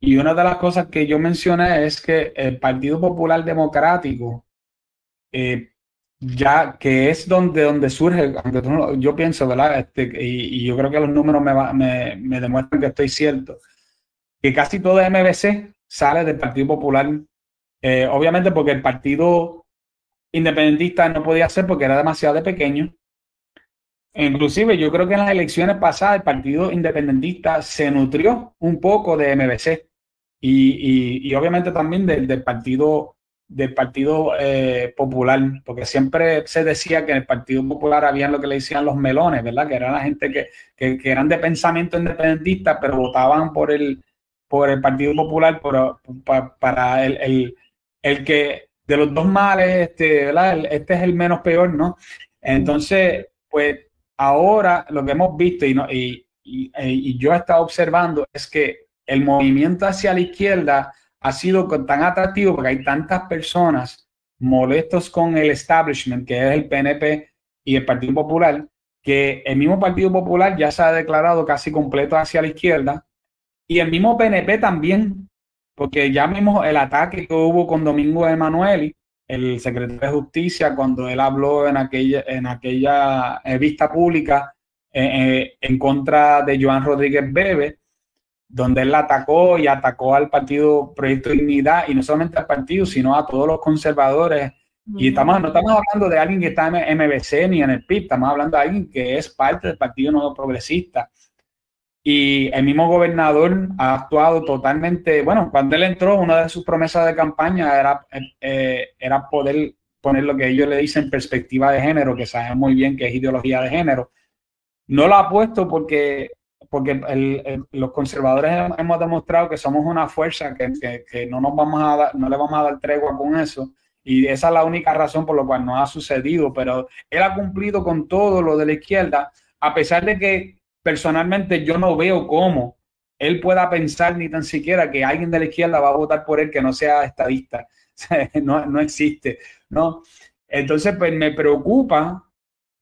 y una de las cosas que yo mencioné es que el Partido Popular Democrático, eh, ya que es donde, donde surge, aunque yo pienso, ¿verdad? Este, y, yo creo que los números me, demuestran que estoy cierto, que casi todo MBC sale del Partido Popular, eh, obviamente porque el Partido Independentista no podía ser porque era demasiado pequeño Inclusive yo creo que en las elecciones pasadas el Partido Independentista se nutrió un poco de MBC y, obviamente también del, Partido, del partido eh, Popular, porque siempre se decía que en el Partido Popular habían lo que le decían los melones, ¿verdad? Que eran la gente que, eran de pensamiento independentista, pero votaban por el, por el Partido Popular para el, el, que de los dos males, este, ¿verdad? este es el menos peor, ¿no? Entonces, pues ahora lo que hemos visto y, no, y, y, yo he estado observando es que el movimiento hacia la izquierda ha sido tan atractivo porque hay tantas personas molestos con el establishment, que es el PNP y el Partido Popular, que el mismo Partido Popular ya se ha declarado casi completo hacia la izquierda y el mismo PNP también, porque ya mismo el ataque que hubo con Domingo Emanueli, el secretario de Justicia cuando él habló en aquella, en aquella eh, vista pública eh, eh, en contra de Joan Rodríguez Bebe, donde él atacó y atacó al partido Proyecto Dignidad, y no solamente al partido, sino a todos los conservadores. Y estamos, no estamos hablando de alguien que está en MBC ni en el PIB, estamos hablando de alguien que es parte del Partido Nuevo Progresista. Y el mismo gobernador ha actuado totalmente, bueno, cuando él entró, una de sus promesas de campaña era, eh, era poder poner lo que ellos le dicen perspectiva de género, que saben muy bien que es ideología de género. No lo ha puesto porque, porque los conservadores hemos demostrado que somos una fuerza que, que, no, nos vamos a dar, no le vamos a dar tregua con eso. Y esa es la única razón por la cual no ha sucedido, pero él ha cumplido con todo lo de la izquierda, a pesar de que personalmente yo no veo cómo él pueda pensar ni tan siquiera que alguien de la izquierda va a votar por él que no sea estadista. no, no existe, ¿no? Entonces, pues me preocupa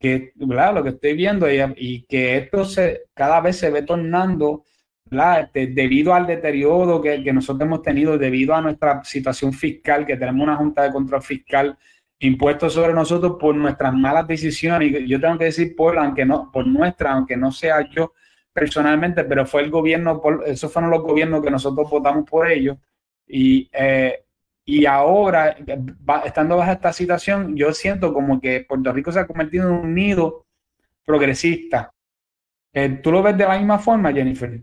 que. Lo que estoy viendo y, que esto se, cada vez se ve tornando. Este, debido al deterioro que, que, nosotros hemos tenido, debido a nuestra situación fiscal, que tenemos una junta de control fiscal impuesto sobre nosotros por nuestras malas decisiones. Y yo tengo que decir por, aunque no, por nuestra, aunque no sea yo personalmente, pero fue el gobierno, por, esos fueron los gobiernos que nosotros votamos por ellos. Y, eh, y ahora, estando bajo esta situación, yo siento como que Puerto Rico se ha convertido en un nido progresista. Eh, ¿Tú lo ves de la misma forma, Jennifer?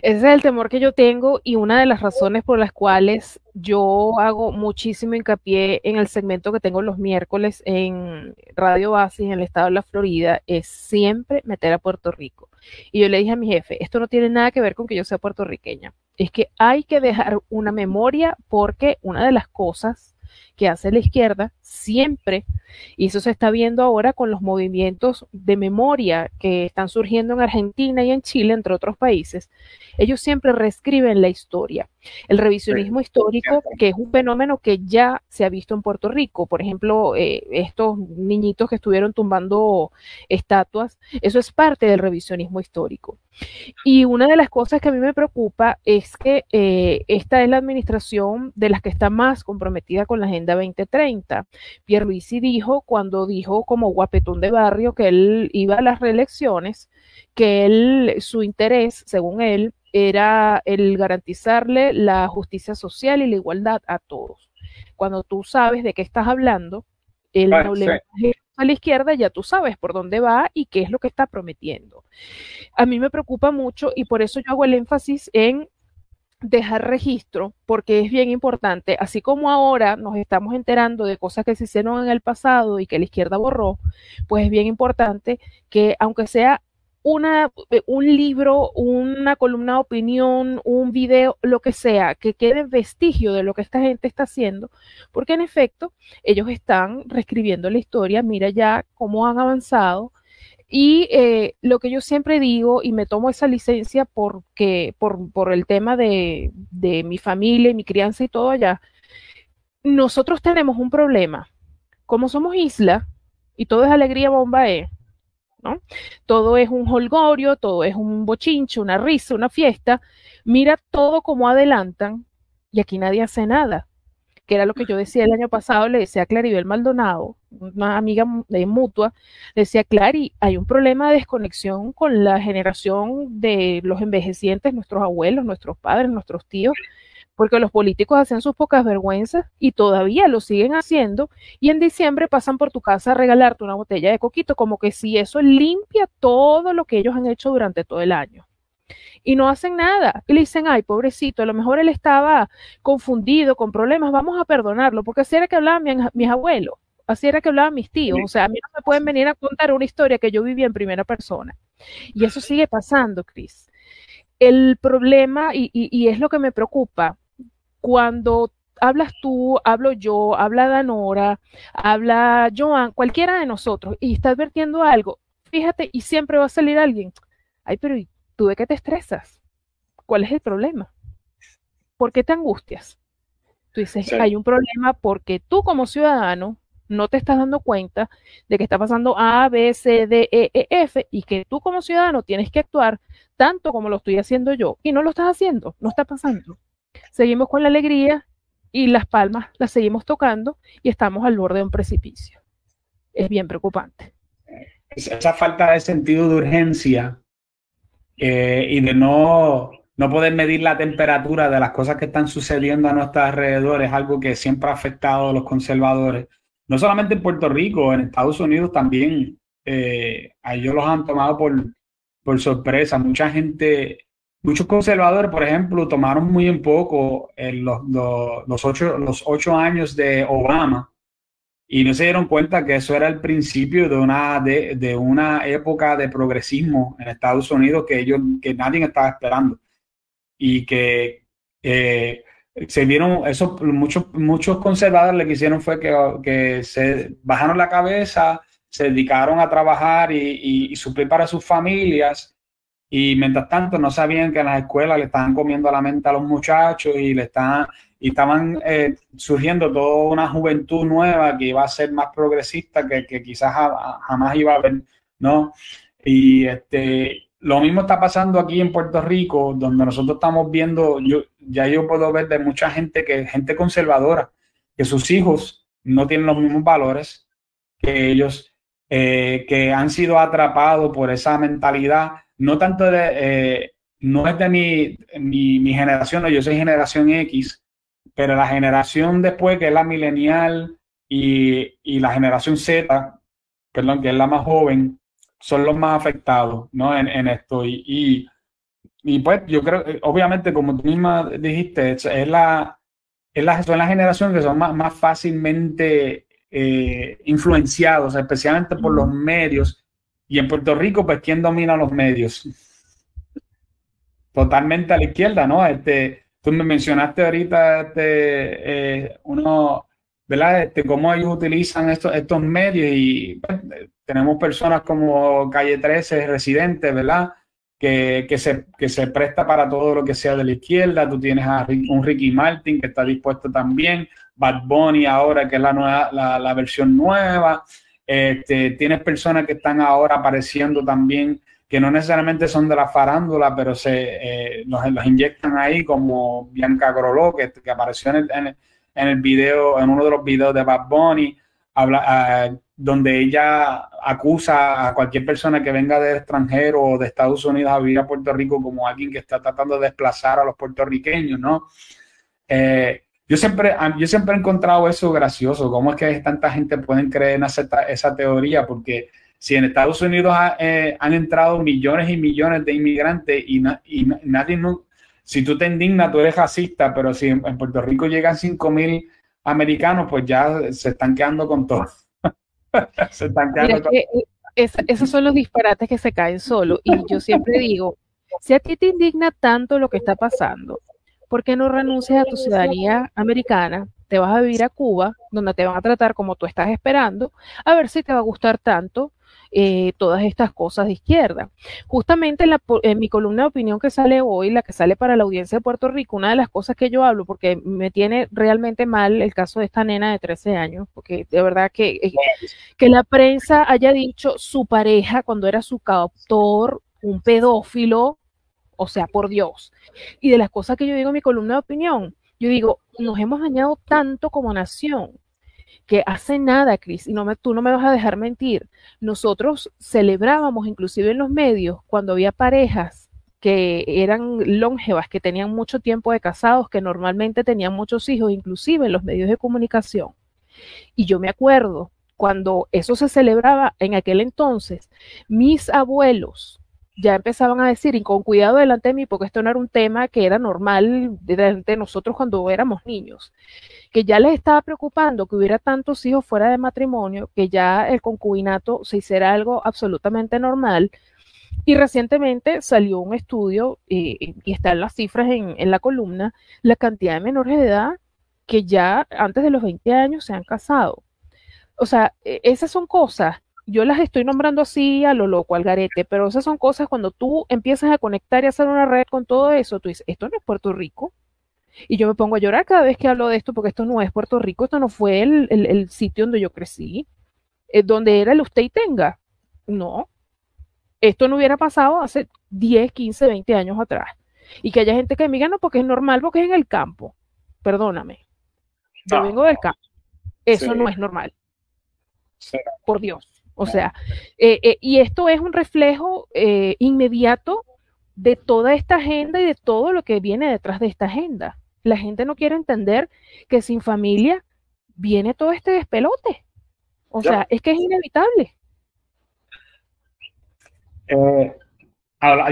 Ese es el temor que yo tengo y una de las razones por las cuales yo hago muchísimo hincapié en el segmento que tengo los miércoles en Radio Base en el estado de la Florida es siempre meter a Puerto Rico. Y yo le dije a mi jefe, esto no tiene nada que ver con que yo sea puertorriqueña, es que hay que dejar una memoria porque una de las cosas que hace la izquierda siempre, y eso se está viendo ahora con los movimientos de memoria que están surgiendo en Argentina y en Chile, entre otros países, ellos siempre reescriben la historia. El revisionismo histórico, que es un fenómeno que ya se ha visto en Puerto Rico, por ejemplo, eh, estos niñitos que estuvieron tumbando estatuas, eso es parte del revisionismo histórico. Y una de las cosas que a mí me preocupa es que eh, esta es la administración de las que está más comprometida con la Agenda 2030. Pierluisi dijo, cuando dijo como guapetón de barrio que él iba a las reelecciones, que él, su interés, según él, era el garantizarle la justicia social y la igualdad a todos. Cuando tú sabes de qué estás hablando, el problema a la izquierda, ya tú sabes por dónde va y qué es lo que está prometiendo. A mí me preocupa mucho y por eso yo hago el énfasis en dejar registro, porque es bien importante, así como ahora nos estamos enterando de cosas que se hicieron en el pasado y que la izquierda borró, pues es bien importante que aunque sea una, eh, un libro, una columna de opinión, un video, lo que sea, que quede vestigio de lo que esta gente está haciendo, porque en efecto ellos están reescribiendo la historia, mira ya cómo han avanzado. Y eh, lo que yo siempre digo, y me tomo esa licencia porque, por, por el tema de, de mi familia, mi crianza y todo allá, nosotros tenemos un problema. Como somos isla y todo es alegría bomba, ¿eh? Todo es un holgorio, todo es un bochincho, una risa, una fiesta. Mira todo como adelantan y aquí nadie hace nada. Que era lo que yo decía el año pasado, le decía a Claribel Maldonado, una amiga de mutua, decía, Clary, hay un problema de desconexión con la generación de los envejecientes, nuestros abuelos, nuestros padres, nuestros tíos, porque los políticos hacen sus pocas vergüenzas y todavía lo siguen haciendo y en diciembre pasan por tu casa a regalarte una botella de coquito, como que si eso limpia todo lo que ellos han hecho durante todo el año. Y no hacen nada. Y le dicen, ay, pobrecito, a lo mejor él estaba confundido, con problemas, vamos a perdonarlo, porque así era que hablaban mis, abuelos, así era que hablaban mis tíos. O sea, a mí no me pueden venir a contar una historia que yo viví en primera persona. Y eso sigue pasando, Cris. El problema, y es lo que me preocupa, cuando hablas tú, hablo yo, habla Danora, habla Joan, cualquiera de nosotros, y está advirtiendo algo, fíjate, y siempre va a salir alguien, ay, pero ¿tú de qué te estresas? ¿Cuál es el problema? ¿Por qué te angustias? Tú dices, hay un problema porque tú como ciudadano no te estás dando cuenta de que está pasando A, B, C, D, E, E, F y que tú como ciudadano tienes que actuar tanto como lo estoy haciendo yo y no lo estás haciendo, no está pasando seguimos con la alegría y las palmas las seguimos tocando y estamos al borde de un precipicio. Es bien preocupante. Esa falta de sentido de urgencia eh, y de no, no poder medir la temperatura de las cosas que están sucediendo a nuestro alrededor es algo que siempre ha afectado a los conservadores. No solamente en Puerto Rico, en Estados Unidos también. Eh, ellos los han tomado por, por sorpresa. Mucha gente Muchos conservadores, por ejemplo, tomaron muy en poco los, los, ocho, los ocho años de Obama y no se dieron cuenta que eso era el principio de una, de, una época de progresismo en Estados Unidos que, ellos, que nadie estaba esperando. Y que eh, se vieron, eso, muchos, muchos conservadores lo que hicieron fue que, que se bajaron la cabeza, se dedicaron a trabajar y, y, y suplir para sus familias y mientras tanto no sabían que en las escuelas le estaban comiendo la mente a los muchachos y le estaban, y estaban eh, surgiendo toda una juventud nueva que iba a ser más progresista que, que quizás jamás iba a haber, ¿no? Y este, lo mismo está pasando aquí en Puerto Rico, donde nosotros estamos viendo, yo ya yo puedo ver de mucha gente que gente conservadora, que sus hijos no tienen los mismos valores que ellos, eh, que han sido atrapados por esa mentalidad no tanto de, eh, no es de mi, mi, generación, yo soy generación X, pero la generación después, que es la milenial y, la generación Z, perdón, que es la más joven, son los más afectados, ¿no? En, esto. Y, y, pues yo creo, obviamente, como tú misma dijiste, es la, es la, son las generaciones que son más, más fácilmente eh, influenciados, especialmente por los medios y en Puerto Rico, pues, ¿quién domina los medios? Totalmente a la izquierda, ¿no? Este, tú me mencionaste ahorita este, eh, uno, ¿verdad? Este, cómo ellos utilizan estos, estos medios y pues, tenemos personas como Calle 13, residentes, ¿verdad? Que, que, se, que se presta para todo lo que sea de la izquierda. Tú tienes a un Ricky Martin que está dispuesto también, Bad Bunny ahora, que es la, nueva, la versión nueva. Este, tienes personas que están ahora apareciendo también, que no necesariamente son de la farándula, pero se eh, los, inyectan ahí, como Bianca Groló, que, que apareció en el, en, el, video, en uno de los videos de Bad Bunny, ah, donde ella acusa a cualquier persona que venga del extranjero o de Estados Unidos a vivir a Puerto Rico como alguien que está tratando de desplazar a los puertorriqueños, ¿no? Eh, yo siempre, yo siempre he encontrado eso gracioso, cómo es que tanta gente puede creer en esa, esa teoría, porque si en Estados Unidos eh, han entrado millones y millones de inmigrantes y, y nadie, no, si tú te indignas, tú eres racista, pero si en, Puerto Rico llegan 5 mil americanos, pues ya se están quedando con todo. se están quedando con... esos son los disparates que se caen solo. Y yo siempre digo, si a ti te indigna tanto lo que está pasando, ¿por qué no renuncias a tu ciudadanía americana? Te vas a vivir a Cuba, donde te van a tratar como tú estás esperando, a ver si te va a gustar tanto eh, todas estas cosas de izquierda. Justamente en, mi columna de opinión que sale hoy, la que sale para la audiencia de Puerto Rico, una de las cosas que yo hablo, porque me tiene realmente mal el caso de esta nena de 13 años, porque de verdad que, eh, que la prensa haya dicho su pareja cuando era su captor, un pedófilo, o sea, por Dios. Y de las cosas que yo digo en mi columna de opinión, yo digo, nos hemos dañado tanto como nación que hace nada, Cris, y no me, tú no me vas a dejar mentir. Nosotros celebrábamos, inclusive en los medios, cuando había parejas que eran longevas, que tenían mucho tiempo de casados, que normalmente tenían muchos hijos, inclusive en los medios de comunicación. Y yo me acuerdo cuando eso se celebraba en aquel entonces, mis abuelos ya empezaban a decir, y con cuidado delante de mí, porque esto no era un tema que era normal de nosotros cuando éramos niños, que ya les estaba preocupando que hubiera tantos hijos fuera de matrimonio, que ya el concubinato se hiciera algo absolutamente normal. Y recientemente salió un estudio, eh, y están las cifras en, en la columna, la cantidad de menores de edad que ya antes de los 20 años se han casado. O sea, e, esas son cosas yo las estoy nombrando así a lo loco, al garete, pero esas son cosas cuando tú empiezas a conectar y hacer una red con todo eso, tú dices, esto no es Puerto Rico. Y yo me pongo a llorar cada vez que hablo de esto, porque esto no es Puerto Rico, esto no fue el, sitio donde yo crecí, es donde era el usted y tenga. No, esto no hubiera pasado hace 10, 15, 20 años atrás. Y que haya gente que me diga, no, porque es normal, porque es en el campo. Perdóname. Yo vengo del campo. Eso no es normal. Por Dios. O sea, eh, eh, y esto es un reflejo eh, inmediato de toda esta agenda y de todo lo que viene detrás de esta agenda. La gente no quiere entender que sin familia viene todo este despelote. O sea, es que es inevitable.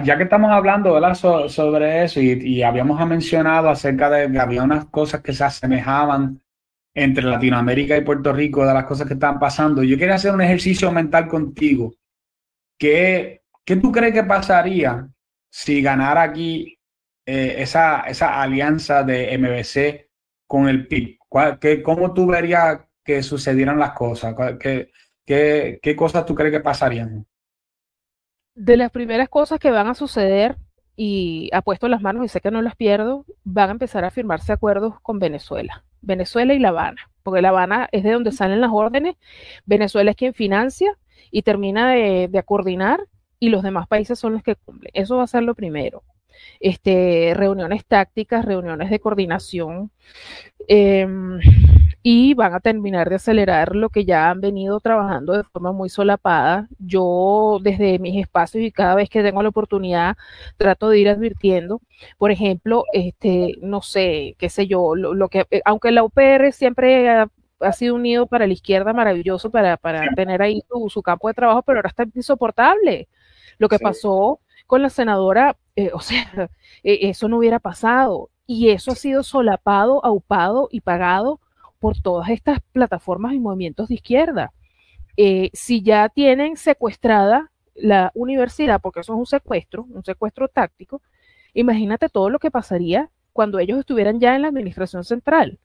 ya que estamos hablando sobre eso y, y, habíamos mencionado acerca de que había unas cosas que se asemejaban entre Latinoamérica y Puerto Rico de las cosas que están pasando. Yo quería hacer un ejercicio mental contigo. ¿Qué, tú crees que pasaría si ganara aquí eh, esa, esa alianza de MBC con el PIB? qué, ¿Cómo tú verías que sucedieran las cosas? ¿Qué, qué, qué cosas tú crees que pasarían? de las primeras cosas que van a suceder, y apuesto las manos y sé que no las pierdo, van a empezar a firmarse acuerdos con Venezuela. Venezuela y La Habana, porque La Habana es de donde salen las órdenes, Venezuela es quien financia y termina de, de coordinar y los demás países son los que cumplen. Eso va a ser lo primero. Este, reuniones tácticas, reuniones de coordinación. Eh, y van a terminar de acelerar lo que ya han venido trabajando de forma muy solapada. Yo desde mis espacios y cada vez que tengo la oportunidad trato de ir advirtiendo, por ejemplo, este, no sé, qué sé yo, lo, que, eh, aunque la UPR siempre ha, sido un nido para la izquierda maravilloso para, para tener ahí su, campo de trabajo, pero ahora está insoportable. Lo que pasó con la senadora, eh, o sea, eh, eso no hubiera pasado. Y eso ha sido solapado, aupado y pagado por todas estas plataformas y movimientos de izquierda. Eh, si ya tienen secuestrada la universidad, porque eso es un secuestro, un secuestro táctico, imagínate todo lo que pasaría cuando ellos estuvieran ya en la administración central.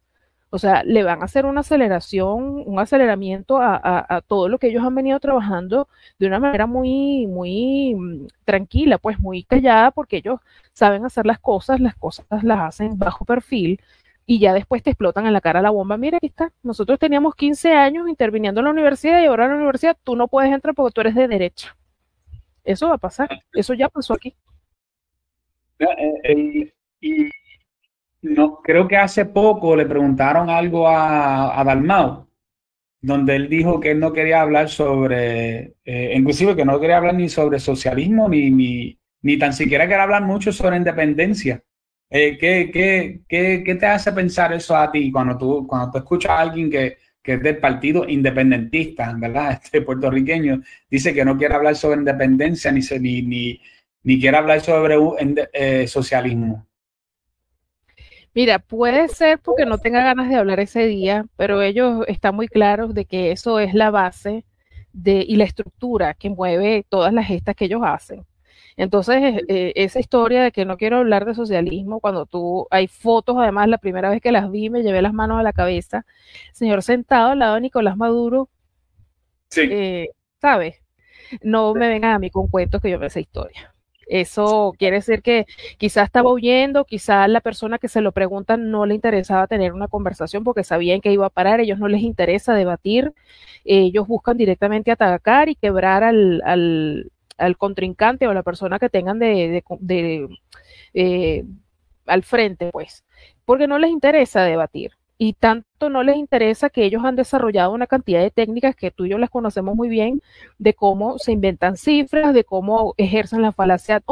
O sea, le van a hacer una aceleración, un aceleramiento a, todo lo que ellos han venido trabajando de una manera muy, muy mm, tranquila, pues muy callada, porque ellos saben hacer las cosas, las cosas las hacen bajo perfil, y ya después te explotan en la cara la bomba. Mira, aquí está. Nosotros teníamos 15 años interviniendo en la universidad y ahora en la universidad tú no puedes entrar porque tú eres de derecha. Eso va a pasar. Eso ya pasó aquí. Eh, y no, creo que hace poco le preguntaron algo a, a Dalmau, donde él dijo que él no quería hablar sobre, eh, inclusive que no quería hablar ni sobre socialismo, ni, ni, ni tan siquiera quería hablar mucho sobre independencia eh, ¿qué, qué, qué, qué, te hace pensar eso a ti cuando tú, cuando tú escuchas a alguien que, que es del partido independentista, ¿verdad? Este puertorriqueño, dice que no quiere hablar sobre independencia ni, ni, ni, ni quiere hablar sobre eh, socialismo. Mira, puede ser porque no tenga ganas de hablar ese día, pero ellos están muy claros de que eso es la base de, y la estructura que mueve todas las gestas que ellos hacen. Entonces, eh, eh, esa historia de que no quiero hablar de socialismo, cuando tú, hay fotos, además, la primera vez que las vi, me llevé las manos a la cabeza, señor sentado al lado de Nicolás Maduro, sí. Eh, ¿sabes? No me vengan a mí con cuentos que yo me esa historia. Eso quiere decir que quizás estaba huyendo, quizás la persona que se lo pregunta no le interesaba tener una conversación porque sabían que iba a parar, ellos no les interesa debatir, ellos buscan directamente atacar y quebrar al, al contrincante o la persona que tengan de, de, eh, al frente, pues, porque no les interesa debatir. Y no les interesa que ellos han desarrollado una cantidad de técnicas que tú y yo las conocemos muy bien, de cómo se inventan cifras, de cómo ejercen la falacia ad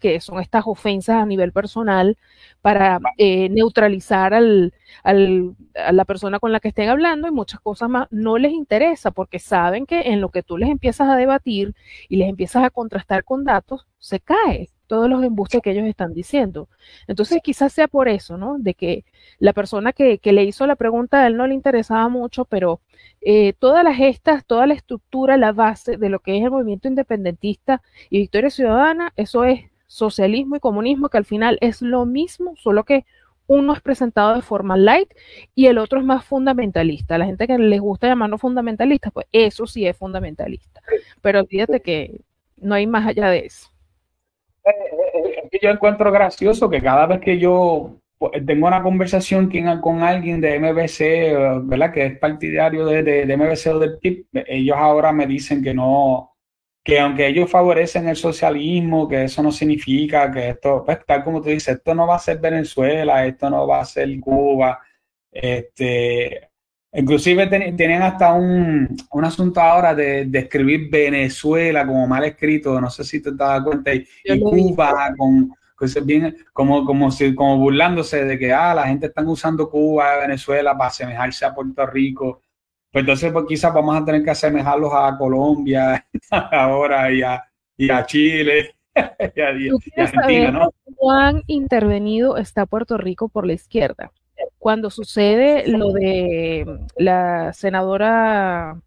que son estas ofensas a nivel personal para eh, neutralizar al, al, a la persona con la que estén hablando y muchas cosas más. No les interesa porque saben que en lo que tú les empiezas a debatir y les empiezas a contrastar con datos, se cae todos los embustes que ellos están diciendo. Entonces quizás sea por eso, ¿no? De que la persona que, le hizo la pregunta a él no le interesaba mucho, pero eh, todas las gestas, toda la estructura, la base de lo que es el movimiento independentista y Victoria Ciudadana, eso es socialismo y comunismo, que al final es lo mismo, solo que uno es presentado de forma light y el otro es más fundamentalista. La gente que les gusta llamarlo fundamentalista, pues eso sí es fundamentalista. Pero fíjate que no hay más allá de eso. Eh, eh, yo encuentro gracioso que cada vez que yo tengo una conversación con alguien de MBC, ¿verdad? Que es partidario de, de, MBC o del PIB, ellos ahora me dicen que no, que aunque ellos favorecen el socialismo, que eso no significa que esto, pues tal como tú dices, esto no va a ser Venezuela, esto no va a ser Cuba, este, Inclusive tienen hasta un, un, asunto ahora de, de, escribir Venezuela como mal escrito, no sé si te das cuenta, y, Cuba con, bien, como, como, si, como burlándose de que ah, la gente está usando Cuba, Venezuela para asemejarse a Puerto Rico. Pues entonces pues quizás vamos a tener que asemejarlos a Colombia ahora y a, y a Chile. y a, y Argentina, ¿no? ¿Cómo han intervenido está Puerto Rico por la izquierda? cuando sucede lo de la senadora,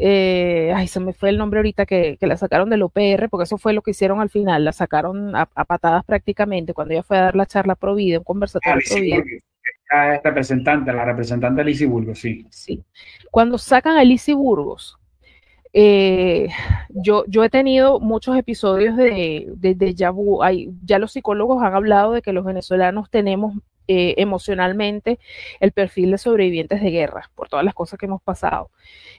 eh, ay, se me fue el nombre ahorita que, la sacaron del OPR, porque eso fue lo que hicieron al final, la sacaron a, patadas prácticamente cuando ella fue a dar la charla Provida, un conversatorio ah, Es representante, la representante de Burgos, sí. Sí. Cuando sacan a Burgos, Eh, yo, yo he tenido muchos episodios de, de, de ya, hay, ya los psicólogos han hablado de que los venezolanos tenemos eh, emocionalmente el perfil de sobrevivientes de guerra por todas las cosas que hemos pasado.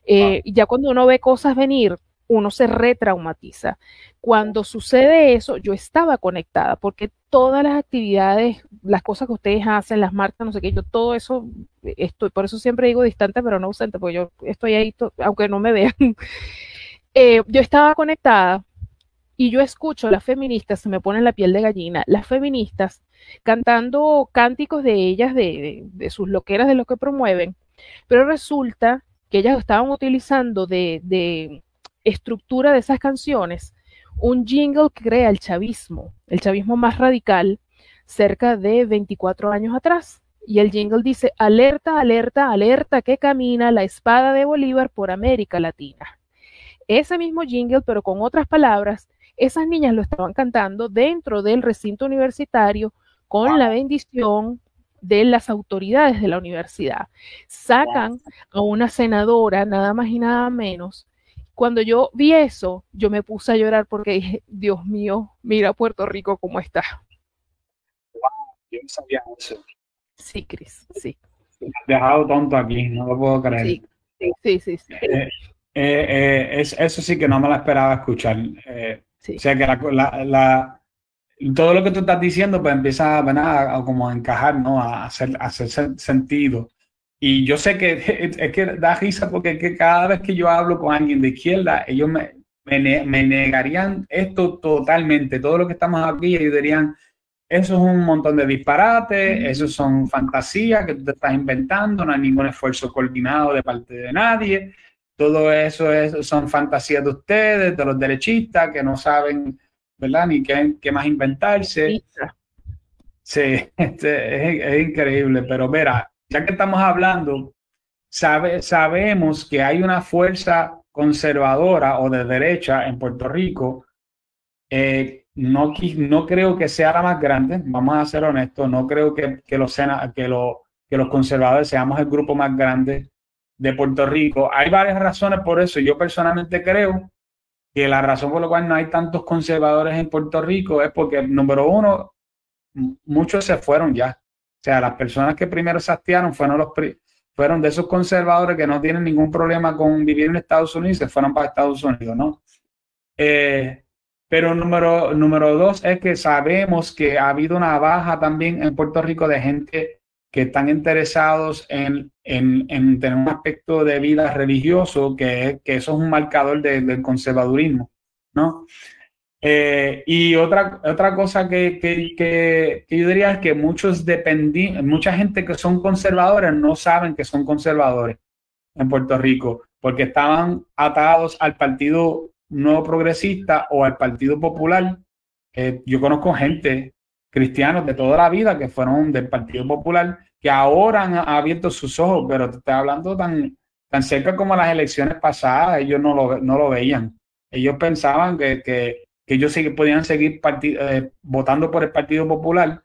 Eh, ya cuando uno ve cosas venir, uno se retraumatiza. Cuando sucede eso, yo estaba conectada porque todas las actividades, las cosas que ustedes hacen, las marcas, no sé qué, yo todo eso, estoy, por eso siempre digo distante, pero no ausente, porque yo estoy ahí, aunque no me vean. Eh, yo estaba conectada y yo escucho a las feministas, se me pone la piel de gallina, las feministas cantando cánticos de ellas, de, de, sus loqueras, de lo que promueven, pero resulta que ellas estaban utilizando de, de estructura de esas canciones un jingle que crea el chavismo, el chavismo más radical, cerca de 24 años atrás. Y el jingle dice, alerta, alerta, alerta, que camina la espada de Bolívar por América Latina. Ese mismo jingle, pero con otras palabras, esas niñas lo estaban cantando dentro del recinto universitario con la bendición de las autoridades de la universidad. Sacan a una senadora, nada más y nada menos. Cuando yo vi eso, yo me puse a llorar porque dije, Dios mío, mira Puerto Rico cómo está. Wow, yo no sabía eso. Sí, Cris, sí. Me has dejado tonto aquí, no lo puedo creer. Sí, sí, sí. sí. Eh, eh, eh, es, eso sí que no me la esperaba escuchar. Sí. O sea que la, la, la todo lo que tú estás diciendo pues empieza a, a, como a encajar, ¿no? A hacer, a hacer sentido. Y yo sé que es que da risa porque que cada vez que yo hablo con alguien de izquierda, ellos me, me, me, negarían esto totalmente. Todo lo que estamos aquí, ellos dirían, eso es un montón de disparates, eso son fantasías que tú te estás inventando, no hay ningún esfuerzo coordinado de parte de nadie. Todo eso es, son fantasías de ustedes, de los derechistas que no saben ¿verdad? Ni qué, qué más inventarse. Sí, este, es, es, increíble, pero mira, ya que estamos hablando, sabe, sabemos que hay una fuerza conservadora o de derecha en Puerto Rico. Eh, no, no creo que sea la más grande, vamos a ser honestos, no creo que, que, los, que, lo, que los conservadores seamos el grupo más grande de Puerto Rico. Hay varias razones por eso. Yo personalmente creo que la razón por la cual no hay tantos conservadores en Puerto Rico es porque, número uno, muchos se fueron ya. O sea, las personas que primero se hastiaron fueron, los, fueron de esos conservadores que no tienen ningún problema con vivir en Estados Unidos y se fueron para Estados Unidos, ¿no? Eh, pero número, número dos es que sabemos que ha habido una baja también en Puerto Rico de gente que están interesados en, en, en, tener un aspecto de vida religioso, que, que eso es un marcador de, del conservadurismo, ¿no? Eh, y otra, otra cosa que, que, que, yo diría es que muchos dependí, mucha gente que son conservadores no saben que son conservadores en Puerto Rico, porque estaban atados al Partido Nuevo Progresista o al Partido Popular. Eh, yo conozco gente cristianos de toda la vida que fueron del Partido Popular, que ahora han abierto sus ojos, pero te estoy hablando tan, tan cerca como las elecciones pasadas, ellos no lo, no lo veían. Ellos pensaban que, que, que ellos sí podían seguir eh, votando por el Partido Popular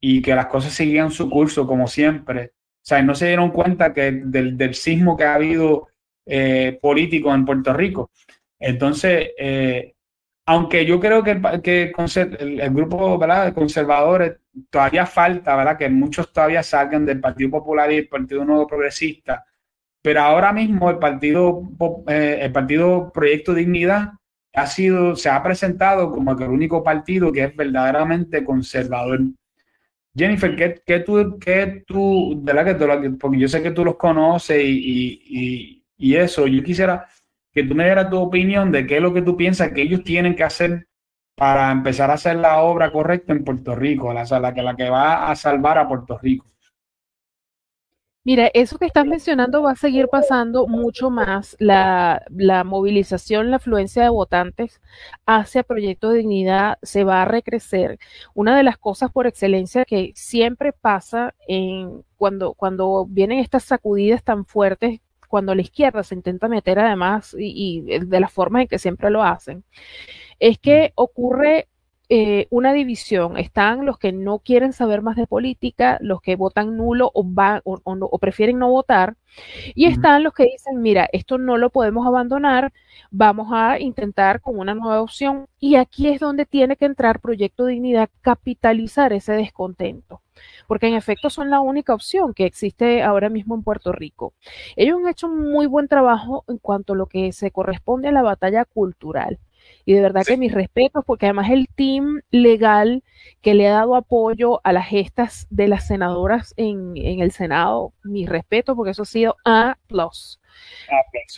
y que las cosas seguían su curso como siempre. O sea, no se dieron cuenta que del, del sismo que ha habido eh, político en Puerto Rico. Entonces, eh, aunque yo creo que, que el, el, grupo de conservadores todavía falta, ¿verdad? Que muchos todavía salgan del Partido Popular y el Partido Nuevo Progresista, pero ahora mismo el Partido, eh, el partido Proyecto Dignidad ha sido, se ha presentado como el único partido que es verdaderamente conservador. Jennifer, ¿qué, qué tú, qué tú, verdad que tú, porque yo sé que tú los conoces y, y, y eso, yo quisiera que tú me dieras tu opinión de qué es lo que tú piensas que ellos tienen que hacer para empezar a hacer la obra correcta en Puerto Rico, la, la, que, la que va a salvar a Puerto Rico. Mira, eso que estás mencionando va a seguir pasando mucho más. La, la, movilización, la afluencia de votantes hacia Proyecto de Dignidad se va a recrecer. Una de las cosas por excelencia que siempre pasa en cuando, cuando vienen estas sacudidas tan fuertes cuando la izquierda se intenta meter además y, y de la forma en que siempre lo hacen, es que ocurre eh, una división. Están los que no quieren saber más de política, los que votan nulo o, o, o, prefieren no votar, y están los que dicen, mira, esto no lo podemos abandonar, vamos a intentar con una nueva opción. Y aquí es donde tiene que entrar Proyecto Dignidad, capitalizar ese descontento porque en efecto son la única opción que existe ahora mismo en Puerto Rico. Ellos han hecho un muy buen trabajo en cuanto a lo que se corresponde a la batalla cultural. Y de verdad que mis respetos, porque además el team legal que le ha dado apoyo a las gestas de las senadoras en, el Senado, mis respetos, porque eso ha sido A. Plus.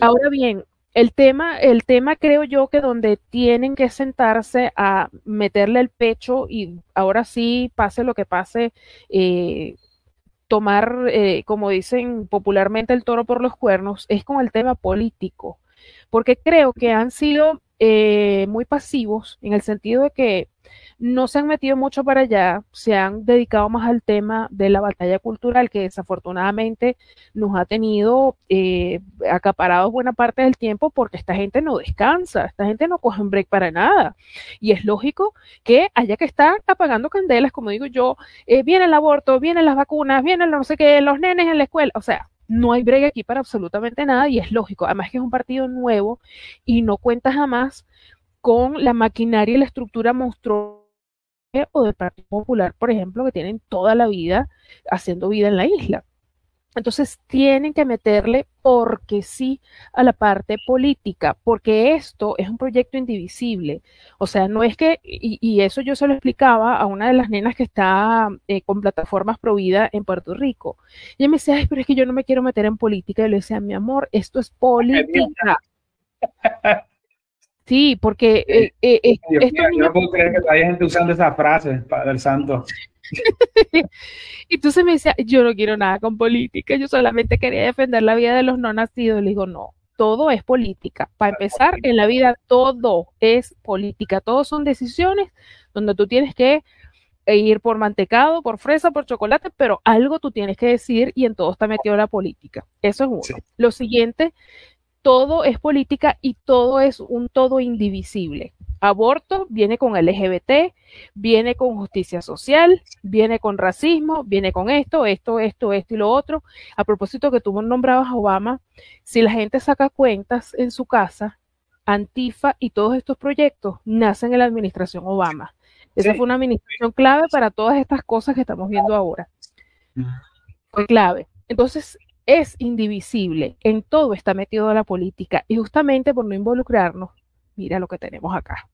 Ahora bien, el tema, el tema creo yo que donde tienen que sentarse a meterle el pecho y ahora sí, pase lo que pase, eh, tomar, eh, como dicen popularmente, el toro por los cuernos, es con el tema político, porque creo que han sido eh, muy pasivos en el sentido de que no se han metido mucho para allá, se han dedicado más al tema de la batalla cultural que desafortunadamente nos ha tenido eh, acaparados buena parte del tiempo porque esta gente no descansa, esta gente no coge un break para nada. Y es lógico que haya que estar apagando candelas, como digo yo, eh, viene el aborto, vienen las vacunas, vienen no sé qué, los nenes en la escuela, o sea, no hay break aquí para absolutamente nada y es lógico. Además que es un partido nuevo y no cuenta jamás con la maquinaria y la estructura monstruosa o del Partido Popular, por ejemplo, que tienen toda la vida haciendo vida en la isla. Entonces tienen que meterle porque sí a la parte política, porque esto es un proyecto indivisible. O sea, no es que, y, eso yo se lo explicaba a una de las nenas que está eh, con plataformas provida en Puerto Rico. Y ella me decía, Ay, pero es que yo no me quiero meter en política. Y le decía, mi amor, esto es política. Sí, porque eh, eh, eh yo no puedo creer que haya gente usando esa frase, Padre Santo. y entonces me decía, yo no quiero nada con política, yo solamente quería defender la vida de los no nacidos. Le digo, no, todo es política. Para empezar, en la vida todo es política, todo son decisiones donde tú tienes que ir por mantecado, por fresa, por chocolate, pero algo tú tienes que decir y en todo está metido la política. Eso es uno. Lo siguiente todo es política y todo es un todo indivisible. Aborto viene con LGBT, viene con justicia social, viene con racismo, viene con esto, esto, esto, esto y lo otro. A propósito que tú nombrabas a Obama, si la gente saca cuentas en su casa, Antifa y todos estos proyectos nacen en la administración Obama. Esa fue una administración clave para todas estas cosas que estamos viendo ahora. Fue clave. Entonces, es indivisible, en todo está metido la política y justamente por no involucrarnos, mira lo que tenemos acá.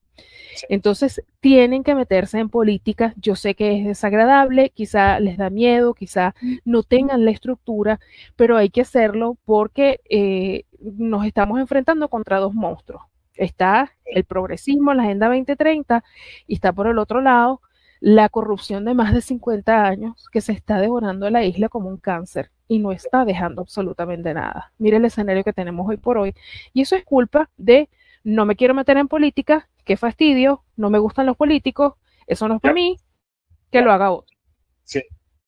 Entonces, tienen que meterse en política. Yo sé que es desagradable, quizá les da miedo, quizá no tengan la estructura, pero hay que hacerlo porque eh, nos estamos enfrentando contra dos monstruos. Está el progresismo, la Agenda 2030, y está por el otro lado la corrupción de más de 50 años que se está devorando a la isla como un cáncer y no está dejando absolutamente nada. Mire el escenario que tenemos hoy por hoy. Y eso es culpa de no me quiero meter en política, qué fastidio, no me gustan los políticos, eso no es para mí, que lo haga otro. Sí,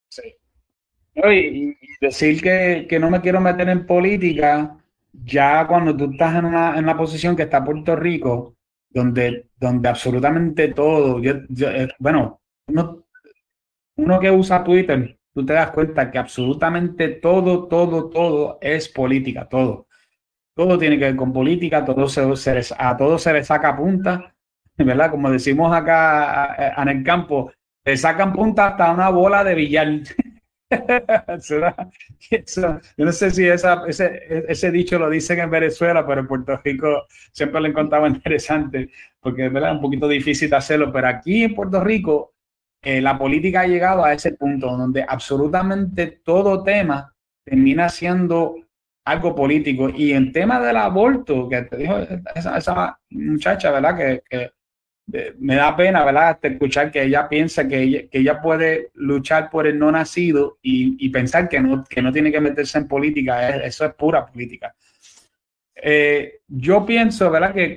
sí. Y, decir que, no me quiero meter en política, ya cuando tú estás en una, en posición que está Puerto Rico, donde, donde absolutamente todo, eh, bueno, uno, uno que usa Twitter tú te das cuenta que absolutamente todo, todo, todo es política, todo. Todo tiene que ver con política, todo se, a todo se le saca punta, ¿verdad? Como decimos acá en el campo, le sacan punta hasta una bola de billar. yo no sé si esa, ese, ese, dicho lo dicen en Venezuela, pero en Puerto Rico siempre lo encontraba interesante, porque es un poquito difícil hacerlo, pero aquí en Puerto Rico eh, la política ha llegado a ese punto donde absolutamente todo tema termina siendo algo político. Y en tema del aborto, que te dijo esa, muchacha, ¿verdad? Que, me da pena, ¿verdad? escuchar que ella piensa que ella, puede luchar por el no nacido y, pensar que no, que no tiene que meterse en política. eso es pura política. Eh, yo pienso, ¿verdad? Que,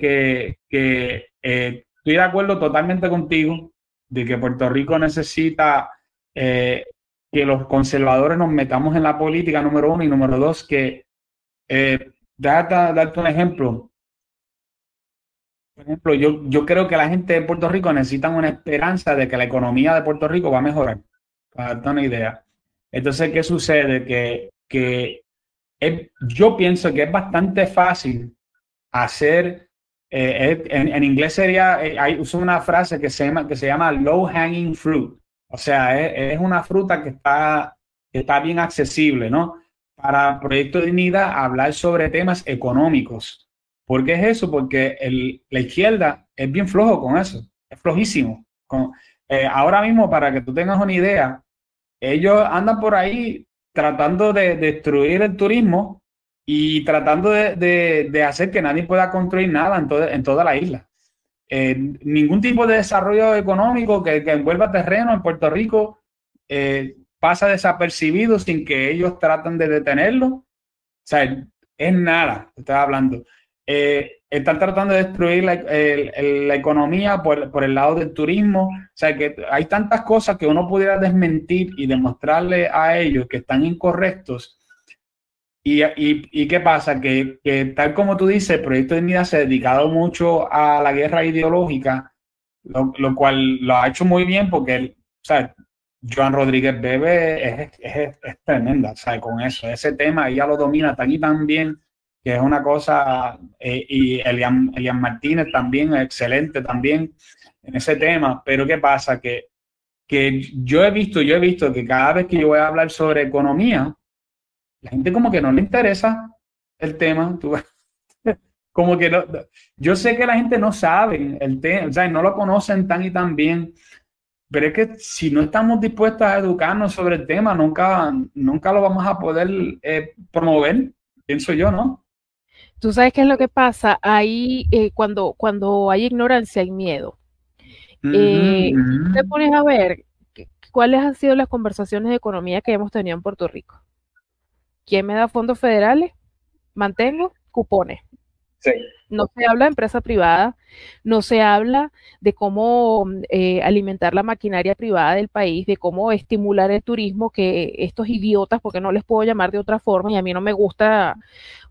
que, eh, estoy de acuerdo totalmente contigo de que Puerto Rico necesita eh, que los conservadores nos metamos en la política, número uno, y número dos, que, eh, darte, un ejemplo, por ejemplo, yo, yo creo que la gente de Puerto Rico necesita una esperanza de que la economía de Puerto Rico va a mejorar, para darte una idea. Entonces, ¿qué sucede? Que, que yo pienso que es bastante fácil hacer, eh, en, inglés sería, eh, hay, uso una frase que se llama, que se llama low hanging fruit. O sea, es, una fruta que está, que está bien accesible, ¿no? Para Proyecto de Dignidad, hablar sobre temas económicos ¿Por qué es eso? Porque la izquierda es bien flojo con eso, es flojísimo. Eh, ahora mismo, para que tú tengas una idea, ellos andan por ahí tratando de, destruir el turismo y tratando de, hacer que nadie pueda construir nada en, toda la isla. Eh, ningún tipo de desarrollo económico que, envuelva terreno en Puerto Rico eh, pasa desapercibido sin que ellos traten de detenerlo. O sea, es nada, estoy hablando eh, están tratando de destruir la, economía por, el lado del turismo. O sea, que hay tantas cosas que uno pudiera desmentir y demostrarle a ellos que están incorrectos. ¿Y, y, qué pasa? Que, tal como tú dices, el Proyecto de Unidad se ha dedicado mucho a la guerra ideológica, lo, cual lo ha hecho muy bien porque, o sea, Joan Rodríguez Bebe es, es, es tremenda, o con eso, ese tema ella lo domina tan y tan bien que es una cosa, eh, y Elian, Elian, Martínez también, excelente también en ese tema, pero ¿qué pasa? Que, que yo he visto, yo he visto que cada vez que yo voy a hablar sobre economía, la gente como que no le interesa el tema, como que no, yo sé que la gente no sabe el tema, o sea, no lo conocen tan y tan bien, pero es que si no estamos dispuestos a educarnos sobre el tema, nunca, nunca lo vamos a poder eh, promover, pienso yo, ¿no? Tú sabes qué es lo que pasa ahí eh, cuando, cuando hay ignorancia y miedo. Eh, te pones a ver cuáles han sido las conversaciones de economía que hemos tenido en Puerto Rico. ¿Quién me da fondos federales? Mantengo cupones. No se habla de empresa privada, no se habla de cómo eh, alimentar la maquinaria privada del país, de cómo estimular el turismo, que estos idiotas, porque no les puedo llamar de otra forma, y a mí no me gusta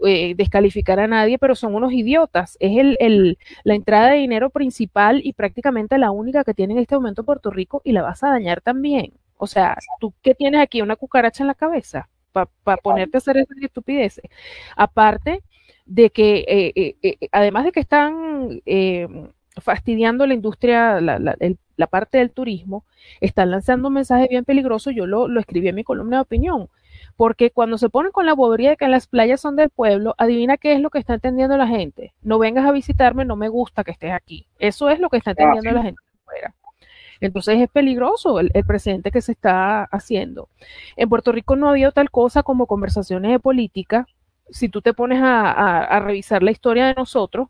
eh, descalificar a nadie, pero son unos idiotas. Es el, la entrada de dinero principal y prácticamente la única que tiene en este momento Puerto Rico y la vas a dañar también. O sea, ¿tú qué tienes aquí? ¿Una cucaracha en la cabeza? Para ponerte a hacer esas estupideces. Aparte, de que eh, eh, eh, además de que están fastidiando la industria, la, parte del turismo, están lanzando un mensaje bien peligroso, yo lo, lo, escribí en mi columna de opinión, porque cuando se ponen con la bobería de que las playas son del pueblo, adivina qué es lo que está entendiendo la gente. No vengas a visitarme, no me gusta que estés aquí. Eso es lo que está ah, entendiendo la gente afuera. Entonces es peligroso el, el, presente que se está haciendo. En Puerto Rico no ha habido tal cosa como conversaciones de política si tú te pones a, revisar la historia de nosotros,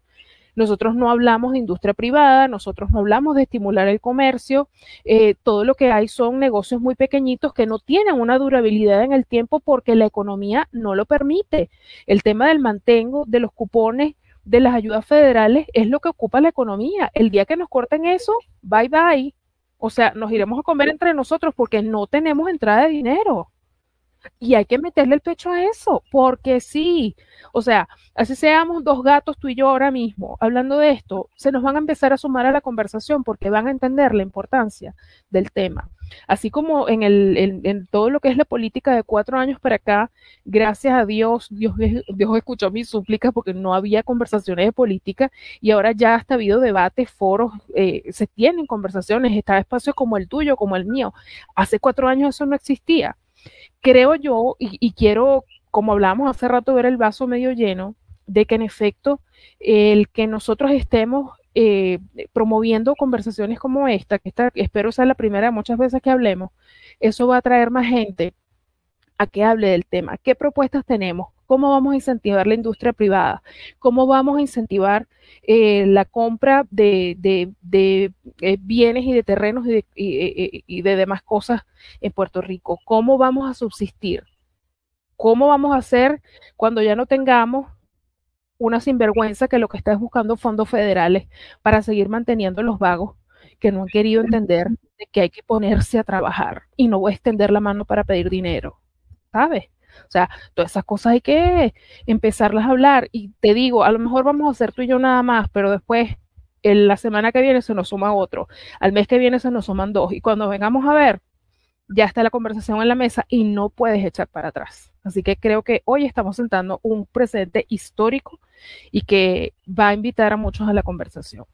nosotros no hablamos de industria privada, nosotros no hablamos de estimular el comercio, eh, todo lo que hay son negocios muy pequeñitos que no tienen una durabilidad en el tiempo porque la economía no lo permite. El tema del mantengo, de los cupones, de las ayudas federales es lo que ocupa la economía. El día que nos corten eso, bye bye. O sea, nos iremos a comer entre nosotros porque no tenemos entrada de dinero. Y hay que meterle el pecho a eso, porque sí, o sea, así seamos dos gatos tú y yo ahora mismo hablando de esto, se nos van a empezar a sumar a la conversación porque van a entender la importancia del tema. Así como en, el, en, todo lo que es la política de cuatro años para acá, gracias a Dios, Dios, Dios escuchó mis súplicas porque no había conversaciones de política y ahora ya hasta ha habido debates, foros, eh, se tienen conversaciones, está espacios como el tuyo, como el mío. Hace cuatro años eso no existía creo yo, y, quiero, como hablábamos hace rato, ver el vaso medio lleno, de que en efecto el que nosotros estemos eh, promoviendo conversaciones como esta, que esta espero sea la primera muchas veces que hablemos, eso va a atraer más gente a que hable del tema. ¿Qué propuestas tenemos? ¿Cómo vamos a incentivar la industria privada? ¿Cómo vamos a incentivar eh, la compra de, eh, bienes y de terrenos y de, demás cosas en Puerto Rico? ¿Cómo vamos a subsistir? ¿Cómo vamos a hacer cuando ya no tengamos una sinvergüenza que lo que está es buscando fondos federales para seguir manteniendo los vagos que no han querido entender de que hay que ponerse a trabajar y no voy a extender la mano para pedir dinero? ¿Sabes? O sea, todas esas cosas hay que empezarlas a hablar. Y te digo, a lo mejor vamos a hacer tú y yo nada más, pero después la semana que viene se nos suma otro, al mes que viene se nos suman dos, y cuando vengamos a ver, ya está la conversación en la mesa y no puedes echar para atrás. Así que creo que hoy estamos sentando un presente histórico y que va a invitar a muchos a la conversación.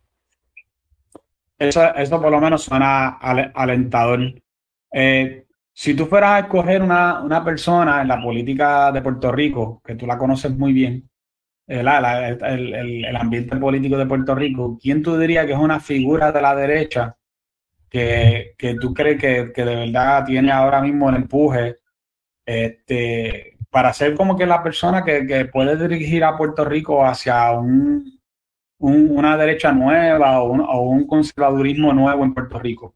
Eso, eso por lo menos suena alentador. Eh, si tú fueras a escoger una, una, persona en la política de Puerto Rico, que tú la conoces muy bien, eh, el, el, el, ambiente político de Puerto Rico, ¿quién tú dirías que es una figura de la derecha que, que tú crees que, que, de verdad tiene ahora mismo el empuje este, para ser como que la persona que, que puede dirigir a Puerto Rico hacia un, una derecha nueva un, o un conservadurismo nuevo en Puerto Rico?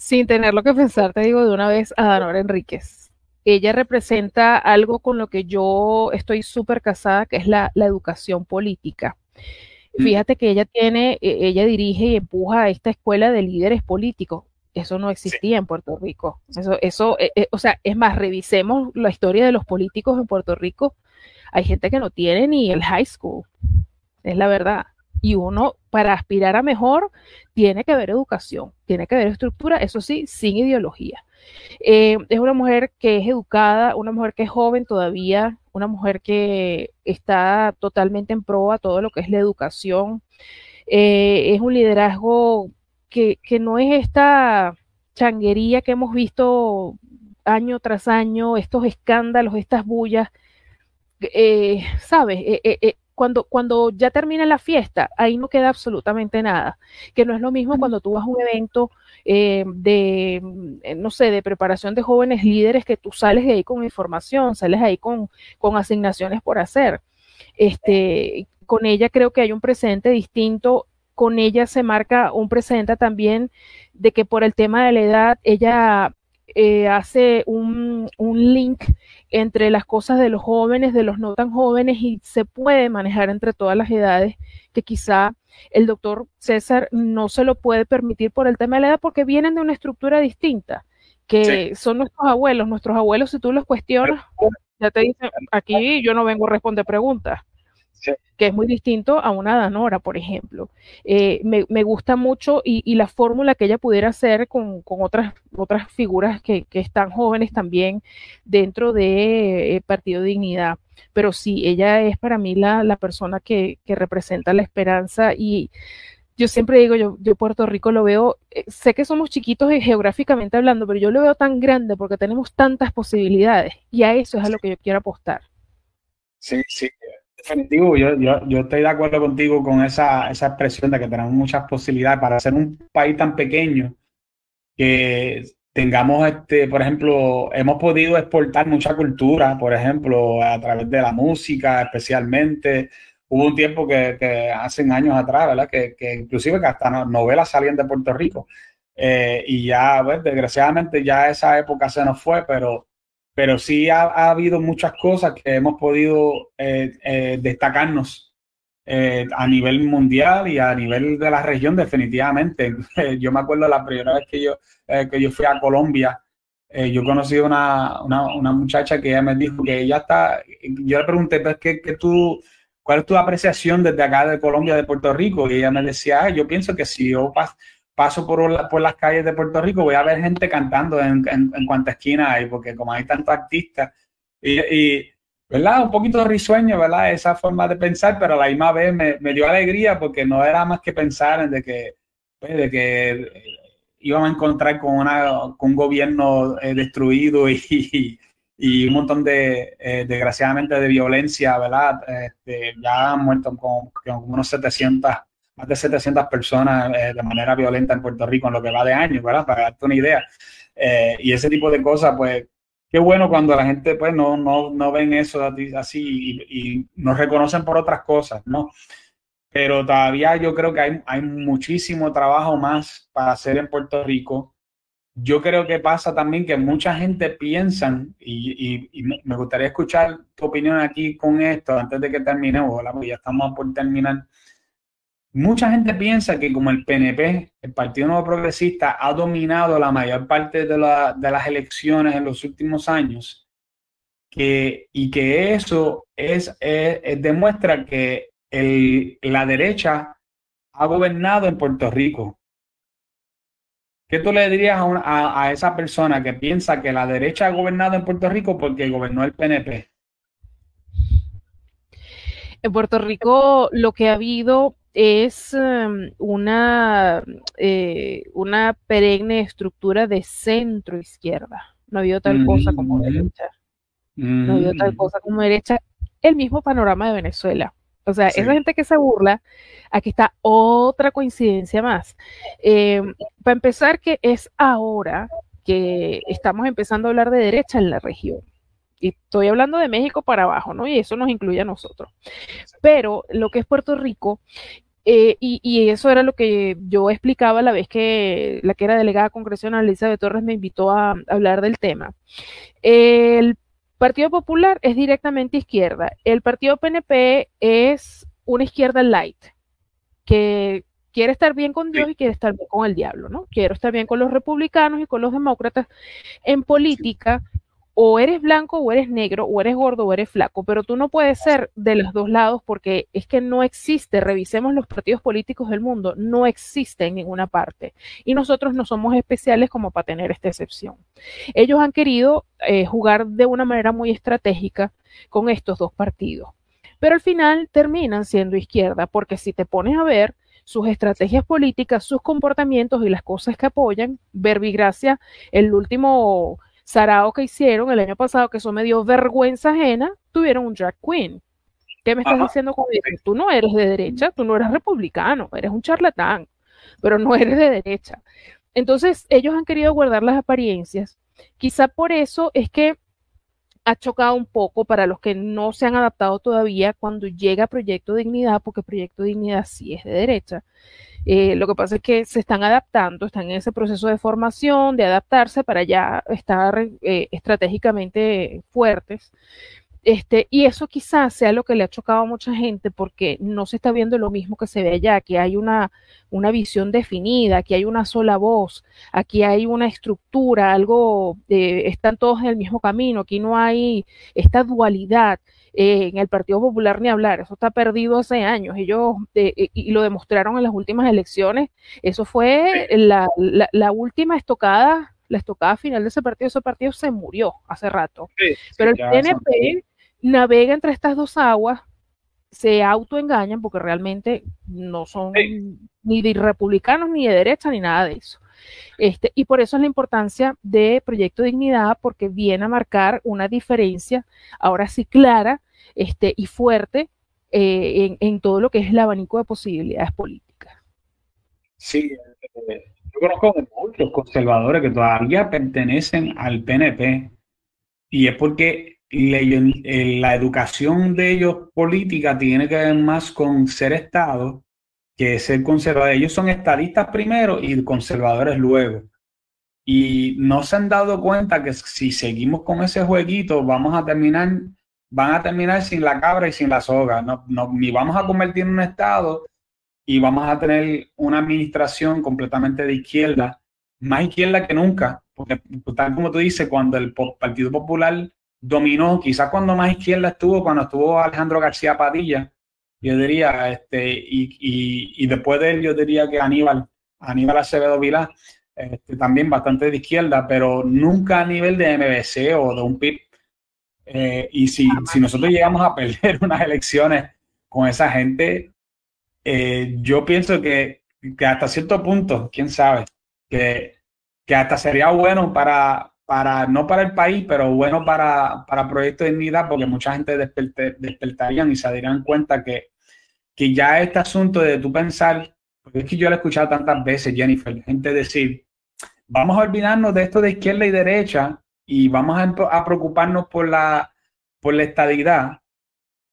Sin tenerlo que pensar, te digo de una vez a Danora Enríquez. Ella representa algo con lo que yo estoy súper casada, que es la, educación política. Mm. Fíjate que ella tiene, e, ella dirige y empuja a esta escuela de líderes políticos. Eso no existía en Puerto Rico. Eso, eso, e, e, o sea, es más, revisemos la historia de los políticos en Puerto Rico. Hay gente que no tiene ni el high school. Es la verdad. Y uno, para aspirar a mejor, tiene que haber educación, tiene que haber estructura, eso sí, sin ideología. Eh, es una mujer que es educada, una mujer que es joven todavía, una mujer que está totalmente en pro a todo lo que es la educación. Eh, es un liderazgo que, que no es esta changuería que hemos visto año tras año, estos escándalos, estas bullas, eh, ¿sabes? Cuando, cuando ya termina la fiesta, ahí no queda absolutamente nada. Que no es lo mismo cuando tú vas a un evento eh, de, eh, no sé, de preparación de jóvenes líderes que tú sales de ahí con información, sales ahí con, con asignaciones por hacer. Este, con ella creo que hay un presente distinto con ella se marca un presente también de que por el tema de la edad, ella eh, hace un, un, link entre las cosas de los jóvenes, de los no tan jóvenes y se puede manejar entre todas las edades que quizá el doctor César no se lo puede permitir por el tema de la edad porque vienen de una estructura distinta, que son nuestros abuelos. Nuestros abuelos, si tú los cuestionas, ya te dicen, aquí yo no vengo a responder preguntas que es muy distinto a una Danora, por ejemplo. Eh, me, gusta mucho y, la fórmula que ella pudiera hacer con, otras, otras figuras que, están jóvenes también dentro de eh, Partido Dignidad. Pero sí, ella es para mí la, persona que, representa la esperanza y yo siempre digo, yo, yo Puerto Rico lo veo, eh, sé que somos chiquitos geográficamente hablando, pero yo lo veo tan grande porque tenemos tantas posibilidades y a eso es a lo que yo quiero apostar. Sí, sí, Definitivo, yo, yo, yo, estoy de acuerdo contigo con esa, esa expresión de que tenemos muchas posibilidades para ser un país tan pequeño que tengamos, este, por ejemplo, hemos podido exportar mucha cultura, por ejemplo, a través de la música especialmente. Hubo un tiempo que, hace años atrás, ¿verdad? Que, que, inclusive que hasta novelas salían de Puerto Rico. Eh, y ya, pues, desgraciadamente ya esa época se nos fue, pero pero sí ha, habido muchas cosas que hemos podido eh, eh, destacarnos eh, a nivel mundial y a nivel de la región definitivamente. yo me acuerdo la primera vez que yo, que yo fui a Colombia, yo conocí una, una, una, muchacha que ella me dijo que ella está, yo le pregunté, pues, ¿qué, qué tú, ¿cuál es tu apreciación desde acá de Colombia, de Puerto Rico? Y ella me decía, yo pienso que si yo paso por, por las calles de Puerto Rico, voy a ver gente cantando en, en, en cuanta esquina hay, porque como hay tantos artistas, y, ¿verdad? Un poquito risueño, ¿verdad? Esa forma de pensar, pero a la misma vez me, me dio alegría porque no era más que pensar en de que, pues, de que íbamos a encontrar con, una, con un gobierno eh, destruido y, y, un montón de, eh, desgraciadamente, de violencia, ¿verdad? Este, ya han muerto con, con unos 700 más de 700 personas eh, de manera violenta en Puerto Rico en lo que va de años, ¿verdad? Para darte una idea. Eh, y ese tipo de cosas, pues, qué bueno cuando la gente, pues, no, no, no ven eso así y, nos reconocen por otras cosas, ¿no? Pero todavía yo creo que hay, hay muchísimo trabajo más para hacer en Puerto Rico. Yo creo que pasa también que mucha gente piensa, y, y, me gustaría escuchar tu opinión aquí con esto antes de que terminemos, ya estamos por terminar Mucha gente piensa que como el PNP, el Partido Nuevo Progresista, ha dominado la mayor parte de, las elecciones en los últimos años, que, y que eso es, demuestra que la derecha ha gobernado en Puerto Rico. ¿Qué tú le dirías a, a, esa persona que piensa que la derecha ha gobernado en Puerto Rico porque gobernó el PNP? En Puerto Rico lo que ha habido es em, una, eh, una perenne estructura de centro izquierda. No ha habido tal cosa como mm. derecha. No ha habido tal mm. cosa como derecha. El mismo panorama de Venezuela. O sea, esa gente que se burla, aquí está otra coincidencia más. Em, para empezar, que es ahora que estamos empezando a hablar de derecha en la región. Y estoy hablando de México para abajo, ¿no? Y eso nos incluye a nosotros. Pero lo que es Puerto Rico, eh, y, eso era lo que yo explicaba la vez que la que era delegada congresional, Elizabeth Torres, me invitó a, hablar del tema. El Partido Popular es directamente izquierda. El Partido PNP es una izquierda light, que quiere estar bien con Dios y quiere estar bien con el diablo, ¿no? Quiero estar bien con los republicanos y con los demócratas. En política, o eres blanco o eres negro, o eres gordo o eres flaco, pero tú no puedes ser de los dos lados porque es que no existe, revisemos los partidos políticos del mundo, no existe en ninguna parte. Y nosotros no somos especiales como para tener esta excepción. Ellos han querido eh, jugar de una manera muy estratégica con estos dos partidos, pero al final terminan siendo izquierda, porque si te pones a ver, sus estrategias políticas, sus comportamientos y las cosas que apoyan. Verbigracia, el último Sarao que hicieron el año pasado, que eso me dio vergüenza ajena, tuvieron un drag queen. ¿Qué me estás diciendo con eso? Tú no eres de derecha, tú no eres republicano, eres un charlatán, pero no eres de derecha. Entonces, ellos han querido guardar las apariencias. Quizá por eso es que ha chocado un poco para los que no se han adaptado todavía cuando llega Proyecto Dignidad, porque Proyecto Dignidad sí es de derecha. Eh, lo que pasa es que se están adaptando, están en ese proceso de formación, de adaptarse para ya estar eh, estratégicamente fuertes. Este, y eso quizás sea lo que le ha chocado a mucha gente porque no se está viendo lo mismo que se ve allá, que hay una, una visión definida, aquí hay una sola voz, aquí hay una estructura, algo, eh, están todos en el mismo camino, aquí no hay esta dualidad. Eh, en el Partido Popular ni hablar, eso está perdido hace años. Ellos, eh, y lo demostraron en las últimas elecciones, eso fue la, la, última estocada, la estocada final de ese partido, ese partido se murió hace rato. Pero el PNP navega entre estas dos aguas, se autoengañan porque realmente no son ni de republicanos, ni de derecha, ni nada de eso. Este, y por eso es la importancia de Proyecto Dignidad, porque viene a marcar una diferencia, ahora sí clara este, y fuerte, eh, en, todo lo que es el abanico de posibilidades políticas. Sí, eh, yo conozco muchos conservadores que todavía pertenecen al PNP, y es porque la educación de ellos política tiene que ver más con ser Estado que ser conservador. Ellos son estadistas primero y conservadores luego. Y no se han dado cuenta que si seguimos con ese jueguito, vamos a terminar, van a terminar sin la cabra y sin la soga. No, no, ni vamos a convertir en un Estado y vamos a tener una administración completamente de izquierda, más izquierda que nunca. Porque tal como tú dices, cuando el Partido Popular dominó, quizás cuando más izquierda estuvo, cuando estuvo Alejandro García Padilla, yo diría, este, y, y, después de él yo diría que Aníbal, Aníbal Acevedo Vilá, este, también bastante de izquierda, pero nunca a nivel de MBC o de un PIB. Eh, y si, si, nosotros llegamos a perder unas elecciones con esa gente, eh, yo pienso que, que, hasta cierto punto, quién sabe, que, que hasta sería bueno para, para, no para el país, pero bueno para, para Proyecto de Dignidad, porque mucha gente despertarían y se darían cuenta que que ya este asunto de tú pensar, porque es que yo lo he escuchado tantas veces, Jennifer, gente decir, vamos a olvidarnos de esto de izquierda y derecha y vamos a, preocuparnos por la, por la estadidad.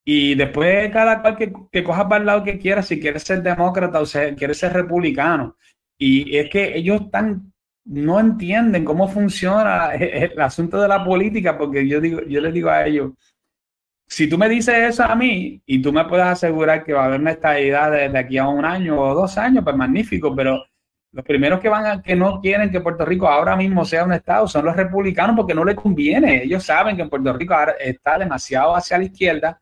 Y después cada cual que, que, coja para el lado que quiera, si quiere ser demócrata o quiere ser republicano. Y es que ellos están, no entienden cómo funciona el, asunto de la política, porque yo, digo, yo les digo a ellos, si tú me dices eso a mí y tú me puedes asegurar que va a haber una estabilidad desde aquí a un año o dos años, pues magnífico, pero los primeros que van a, que no quieren que Puerto Rico ahora mismo sea un estado son los republicanos porque no les conviene. Ellos saben que Puerto Rico está demasiado hacia la izquierda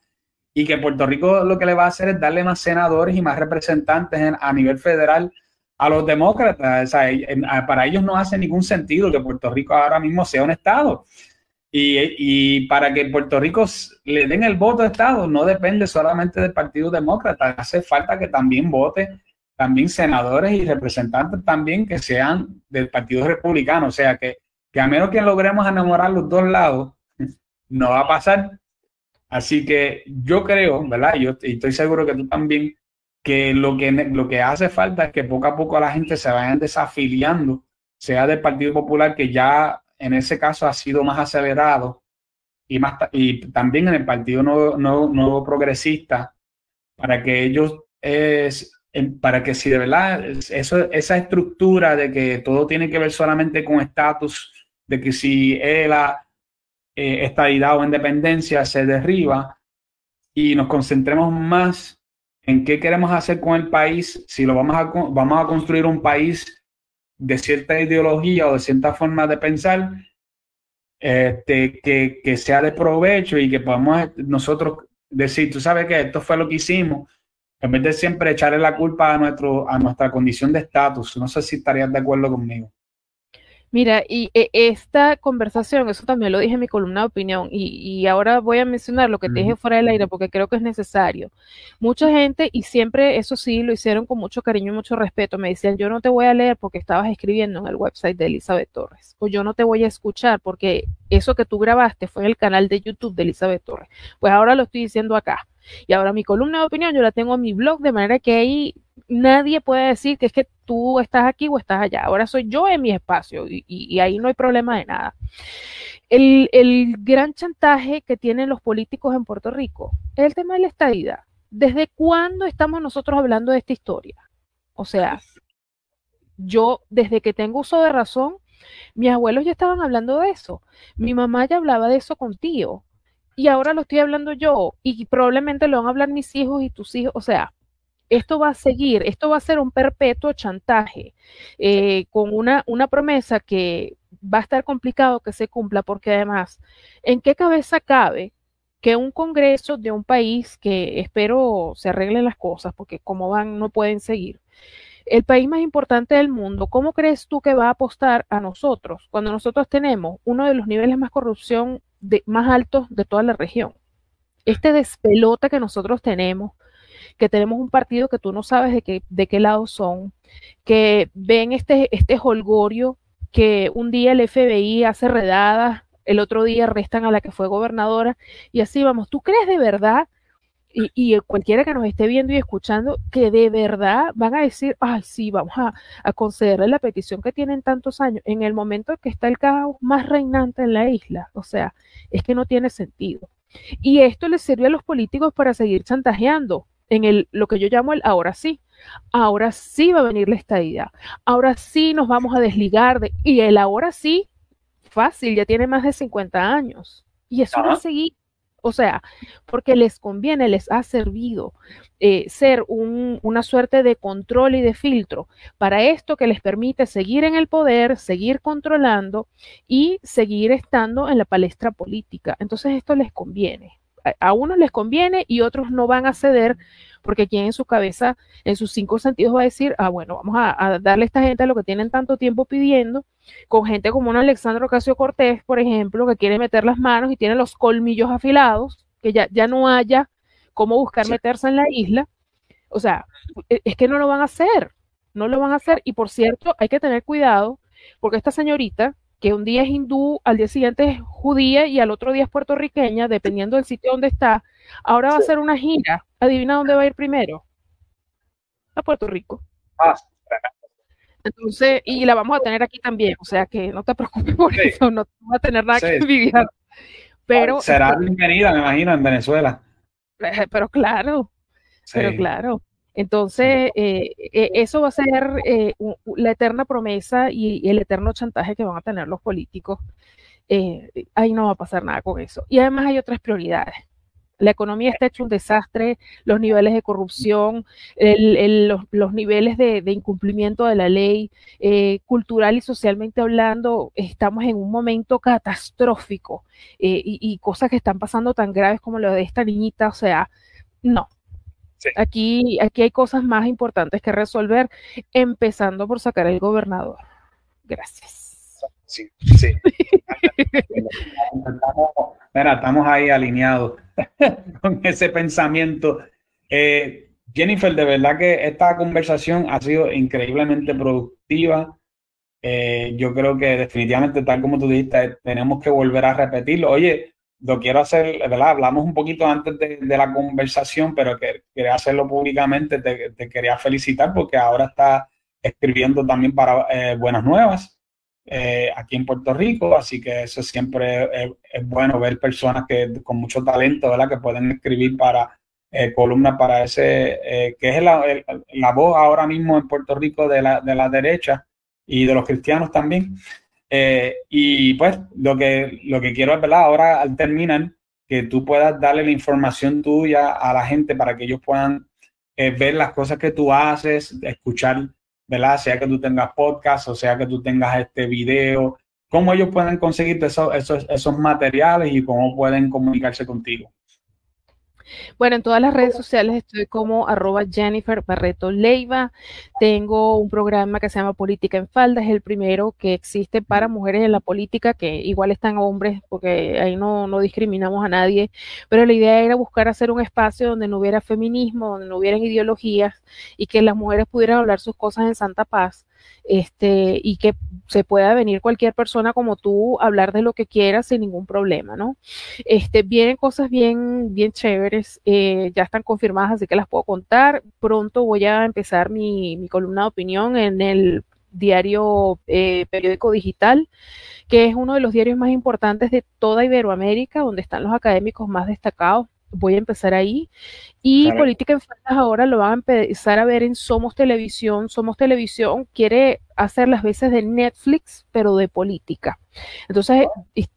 y que Puerto Rico lo que le va a hacer es darle más senadores y más representantes a nivel federal a los demócratas. para ellos no hace ningún sentido que Puerto Rico ahora mismo sea un Estado. Y, para que Puerto Rico le den el voto de Estado no depende solamente del Partido Demócrata, hace falta que también vote también senadores y representantes también que sean del Partido Republicano. O sea que, que a menos que logremos enamorar los dos lados, no va a pasar. Así que yo creo, ¿verdad? Yo estoy seguro que tú también, que lo que, lo que hace falta es que poco a poco la gente se vaya desafiliando, sea del Partido Popular, que ya en ese caso ha sido más acelerado, y, más, y también en el Partido Nuevo, nuevo, Progresista, para que ellos, es, para que si de verdad eso, esa estructura de que todo tiene que ver solamente con estatus, de que si es la eh, estadidad o independencia se derriba y nos concentremos más en qué queremos hacer con el país, si lo vamos a, vamos a construir un país de cierta ideología o de cierta forma de pensar, este, que, que sea de provecho y que podamos nosotros decir, tú sabes que esto fue lo que hicimos, en vez de siempre echarle la culpa a, nuestro, a nuestra condición de estatus. No sé si estarías de acuerdo conmigo. Mira, y e, esta conversación, eso también lo dije en mi columna de opinión, y, ahora voy a mencionar lo que te dije fuera del aire porque creo que es necesario. Mucha gente, y siempre eso sí, lo hicieron con mucho cariño y mucho respeto, me decían, yo no te voy a leer porque estabas escribiendo en el website de Elizabeth Torres, o yo no te voy a escuchar porque eso que tú grabaste fue en el canal de YouTube de Elizabeth Torres. Pues ahora lo estoy diciendo acá. Y ahora mi columna de opinión yo la tengo en mi blog, de manera que ahí nadie puede decir que es que tú estás aquí o estás allá. Ahora soy yo en mi espacio y, ahí no hay problema de nada. El, gran chantaje que tienen los políticos en Puerto Rico es el tema de la estadidad. ¿Desde cuándo estamos nosotros hablando de esta historia? O sea, yo desde que tengo uso de razón, mis abuelos ya estaban hablando de eso. Mi mamá ya hablaba de eso contigo y ahora lo estoy hablando yo y probablemente lo van a hablar mis hijos y tus hijos, o sea, esto va a seguir, esto va a ser un perpetuo chantaje eh, con una, una promesa que va a estar complicado que se cumpla porque además, ¿en qué cabeza cabe que un Congreso de un país que espero se arreglen las cosas porque como van no pueden seguir? El país más importante del mundo, ¿cómo crees tú que va a apostar a nosotros cuando nosotros tenemos uno de los niveles más corrupción más altos de toda la región. Este despelota que nosotros tenemos, que tenemos un partido que tú no sabes de qué, de qué lado son, que ven este, este holgorio que un día el FBI hace redadas, el otro día arrestan a la que fue gobernadora y así vamos. ¿Tú crees de verdad y, cualquiera que nos esté viendo y escuchando, que de verdad van a decir, ay, sí, vamos a, a, concederle la petición que tienen tantos años, en el momento que está el caos más reinante en la isla. O sea, es que no tiene sentido. Y esto les sirve a los políticos para seguir chantajeando en el, lo que yo llamo el ahora sí. Ahora sí va a venir la estadía. Ahora sí nos vamos a desligar de... Y el ahora sí, fácil, ya tiene más de 50 años. Y eso va a seguir o sea, porque les conviene, les ha servido eh, ser una suerte de control y de filtro para esto que les permite seguir en el poder, seguir controlando y seguir estando en la palestra política. Entonces esto les conviene. A, unos les conviene y otros no van a ceder porque quien en su cabeza, en sus cinco sentidos va a decir, ah, bueno, vamos a, darle a esta gente lo que tienen tanto tiempo pidiendo, con gente como un Alexandro Casio Cortés, por ejemplo, que quiere meter las manos y tiene los colmillos afilados, que ya, ya no haya cómo buscar meterse en la isla. O sea, e, es que no lo van a hacer, no lo van a hacer. Y por cierto, hay que tener cuidado, porque esta señorita, que un día es hindú, al día siguiente es judía y al otro día es puertorriqueña, dependiendo del sitio donde está, ahora va a hacer una gira. Adivina dónde va a ir primero. A Puerto Rico. Ah, entonces, y la vamos a tener aquí también, o sea que no te preocupes por eso, no va a tener nada que envidiar. Pero, Será bienvenida, me imagino, en Venezuela. Pero claro, pero claro. Entonces, eh, eh, eso va a ser la eterna promesa y, el eterno chantaje que van a tener los políticos. ahí no va a pasar nada con eso. Y además hay otras prioridades. La economía está hecho un desastre, los niveles de corrupción, los, niveles de, incumplimiento de la ley, eh, cultural y socialmente hablando, estamos en un momento catastrófico eh, y, cosas que están pasando tan graves como lo de esta niñita, o sea, no. Aquí, aquí hay cosas más importantes que resolver, empezando por sacar al gobernador. Gracias. Sí, sí. estamos, ahí alineados con ese pensamiento. Eh, Jennifer, de verdad que esta conversación ha sido increíblemente productiva. Eh, yo creo que definitivamente, tal como tú dijiste, tenemos que volver a repetirlo. Oye, lo quiero hacer, ¿verdad? Hablamos un poquito antes de, la conversación, pero que quería hacerlo públicamente. Te, quería felicitar porque ahora está escribiendo también para eh, Buenas Nuevas. Eh, aquí en Puerto Rico, así que eso siempre es, bueno ver personas que con mucho talento, ¿verdad? Que pueden escribir para eh, columnas para ese, eh, que es la, la, voz ahora mismo en Puerto Rico de la, de la derecha y de los cristianos también. Y pues lo que, lo que quiero es, ¿verdad? Ahora al terminar, que tú puedas darle la información tuya a la gente para que ellos puedan ver las cosas que tú haces, escuchar ¿verdad? Sea que tú tengas podcast o sea que tú tengas este video, cómo ellos pueden conseguir esos, esos, esos materiales y cómo pueden comunicarse contigo. Bueno, en todas las redes sociales estoy como arroba Jennifer Barreto Leiva. Tengo un programa que se llama Política en Falda, es el primero que existe para mujeres en la política, que igual están hombres, porque ahí no, no discriminamos a nadie, pero la idea era buscar hacer un espacio donde no hubiera feminismo, donde no hubieran ideologías y que las mujeres pudieran hablar sus cosas en santa paz este, y que se pueda venir cualquier persona como tú hablar de lo que quieras sin ningún problema, ¿no? Este, vienen cosas bien, bien chéveres, eh, ya están confirmadas, así que las puedo contar. Pronto voy a empezar mi, mi columna de opinión en el diario eh, periódico digital, que es uno de los diarios más importantes de toda Iberoamérica, donde están los académicos más destacados voy a empezar ahí. Y Política en Faldas ahora lo van a empezar a ver en Somos Televisión. Somos Televisión quiere hacer las veces de Netflix, pero de política. Entonces,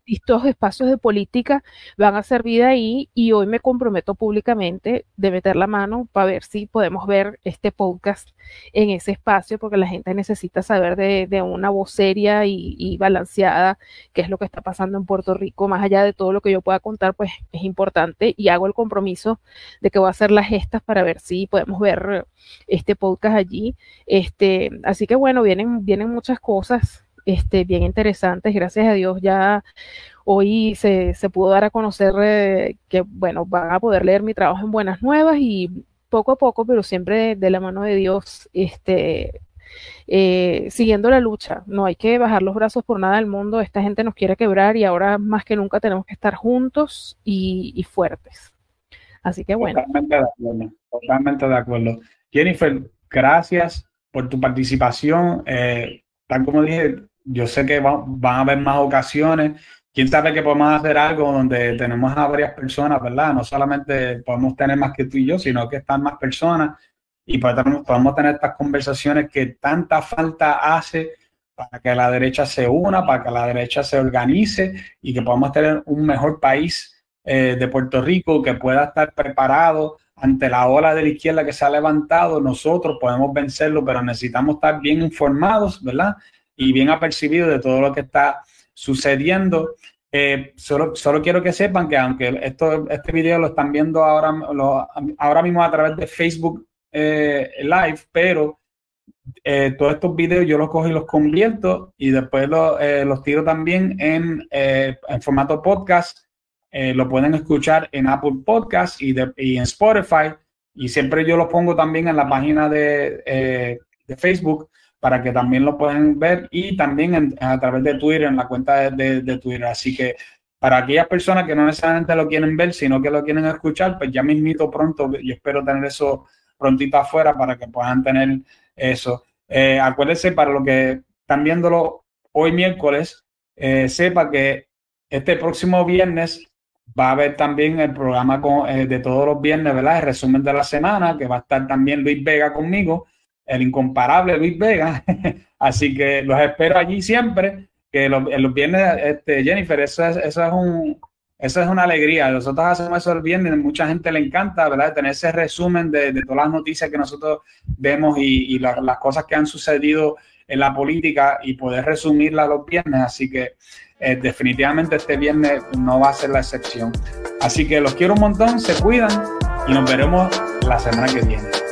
estos espacios de política van a servir ahí y hoy me comprometo públicamente de meter la mano para ver si podemos ver este podcast en ese espacio, porque la gente necesita saber de, una voz seria y, balanceada qué es lo que está pasando en Puerto Rico, más allá de todo lo que yo pueda contar, pues es importante y hago el compromiso de que voy a hacer las gestas para ver si podemos ver este podcast allí. Este, así que bueno, vienen, vienen muchas cosas este, bien interesantes. Gracias a Dios ya hoy se, pudo dar a conocer eh, que, bueno, van a poder leer mi trabajo en Buenas Nuevas y poco a poco, pero siempre de, la mano de Dios, este, eh, siguiendo la lucha. No hay que bajar los brazos por nada del mundo. Esta gente nos quiere quebrar y ahora más que nunca tenemos que estar juntos y, fuertes. Así que bueno. Totalmente de acuerdo. Totalmente de acuerdo. Jennifer, gracias por tu participación. Eh, tal como dije, yo sé que van a haber más ocasiones. Quién sabe que podemos hacer algo donde tenemos a varias personas, ¿verdad? No solamente podemos tener más que tú y yo, sino que están más personas y podemos, podemos tener estas conversaciones que tanta falta hace para que la derecha se una, para que la derecha se organice y que podamos tener un mejor país eh, de Puerto Rico que pueda estar preparado ante la ola de la izquierda que se ha levantado. Nosotros podemos vencerlo, pero necesitamos estar bien informados, ¿verdad? y bien apercibido de todo lo que está sucediendo. Eh, solo, solo quiero que sepan que aunque esto, este video lo están viendo ahora, ahora mismo a través de Facebook eh, Live, pero eh, todos estos videos yo los cojo y los convierto y después los tiro también en, en formato podcast. Lo pueden escuchar en Apple Podcast y, y, en Spotify. Y siempre yo los pongo también en la página de, de Facebook para que también lo puedan ver y también a través de Twitter, en la cuenta de, Twitter. Así que para aquellas personas que no necesariamente lo quieren ver, sino que lo quieren escuchar, pues ya mismito pronto, yo espero tener eso prontito afuera para que puedan tener eso. Eh, acuérdense, para los que están viéndolo hoy miércoles, eh, sepa que este próximo viernes va a haber también el programa eh, de todos los viernes, ¿verdad? El resumen de la semana, que va a estar también Luis Vega conmigo el incomparable Luis Vega. Así que los espero allí siempre. Que los, viernes, este, Jennifer, eso es, eso es un, eso es una alegría. Nosotros hacemos eso el viernes, mucha gente le encanta, ¿verdad? Tener ese resumen de, todas las noticias que nosotros vemos y, las cosas que han sucedido en la política y poder resumirlas los viernes. Así que eh, definitivamente este viernes no va a ser la excepción. Así que los quiero un montón, se cuidan y nos veremos la semana que viene.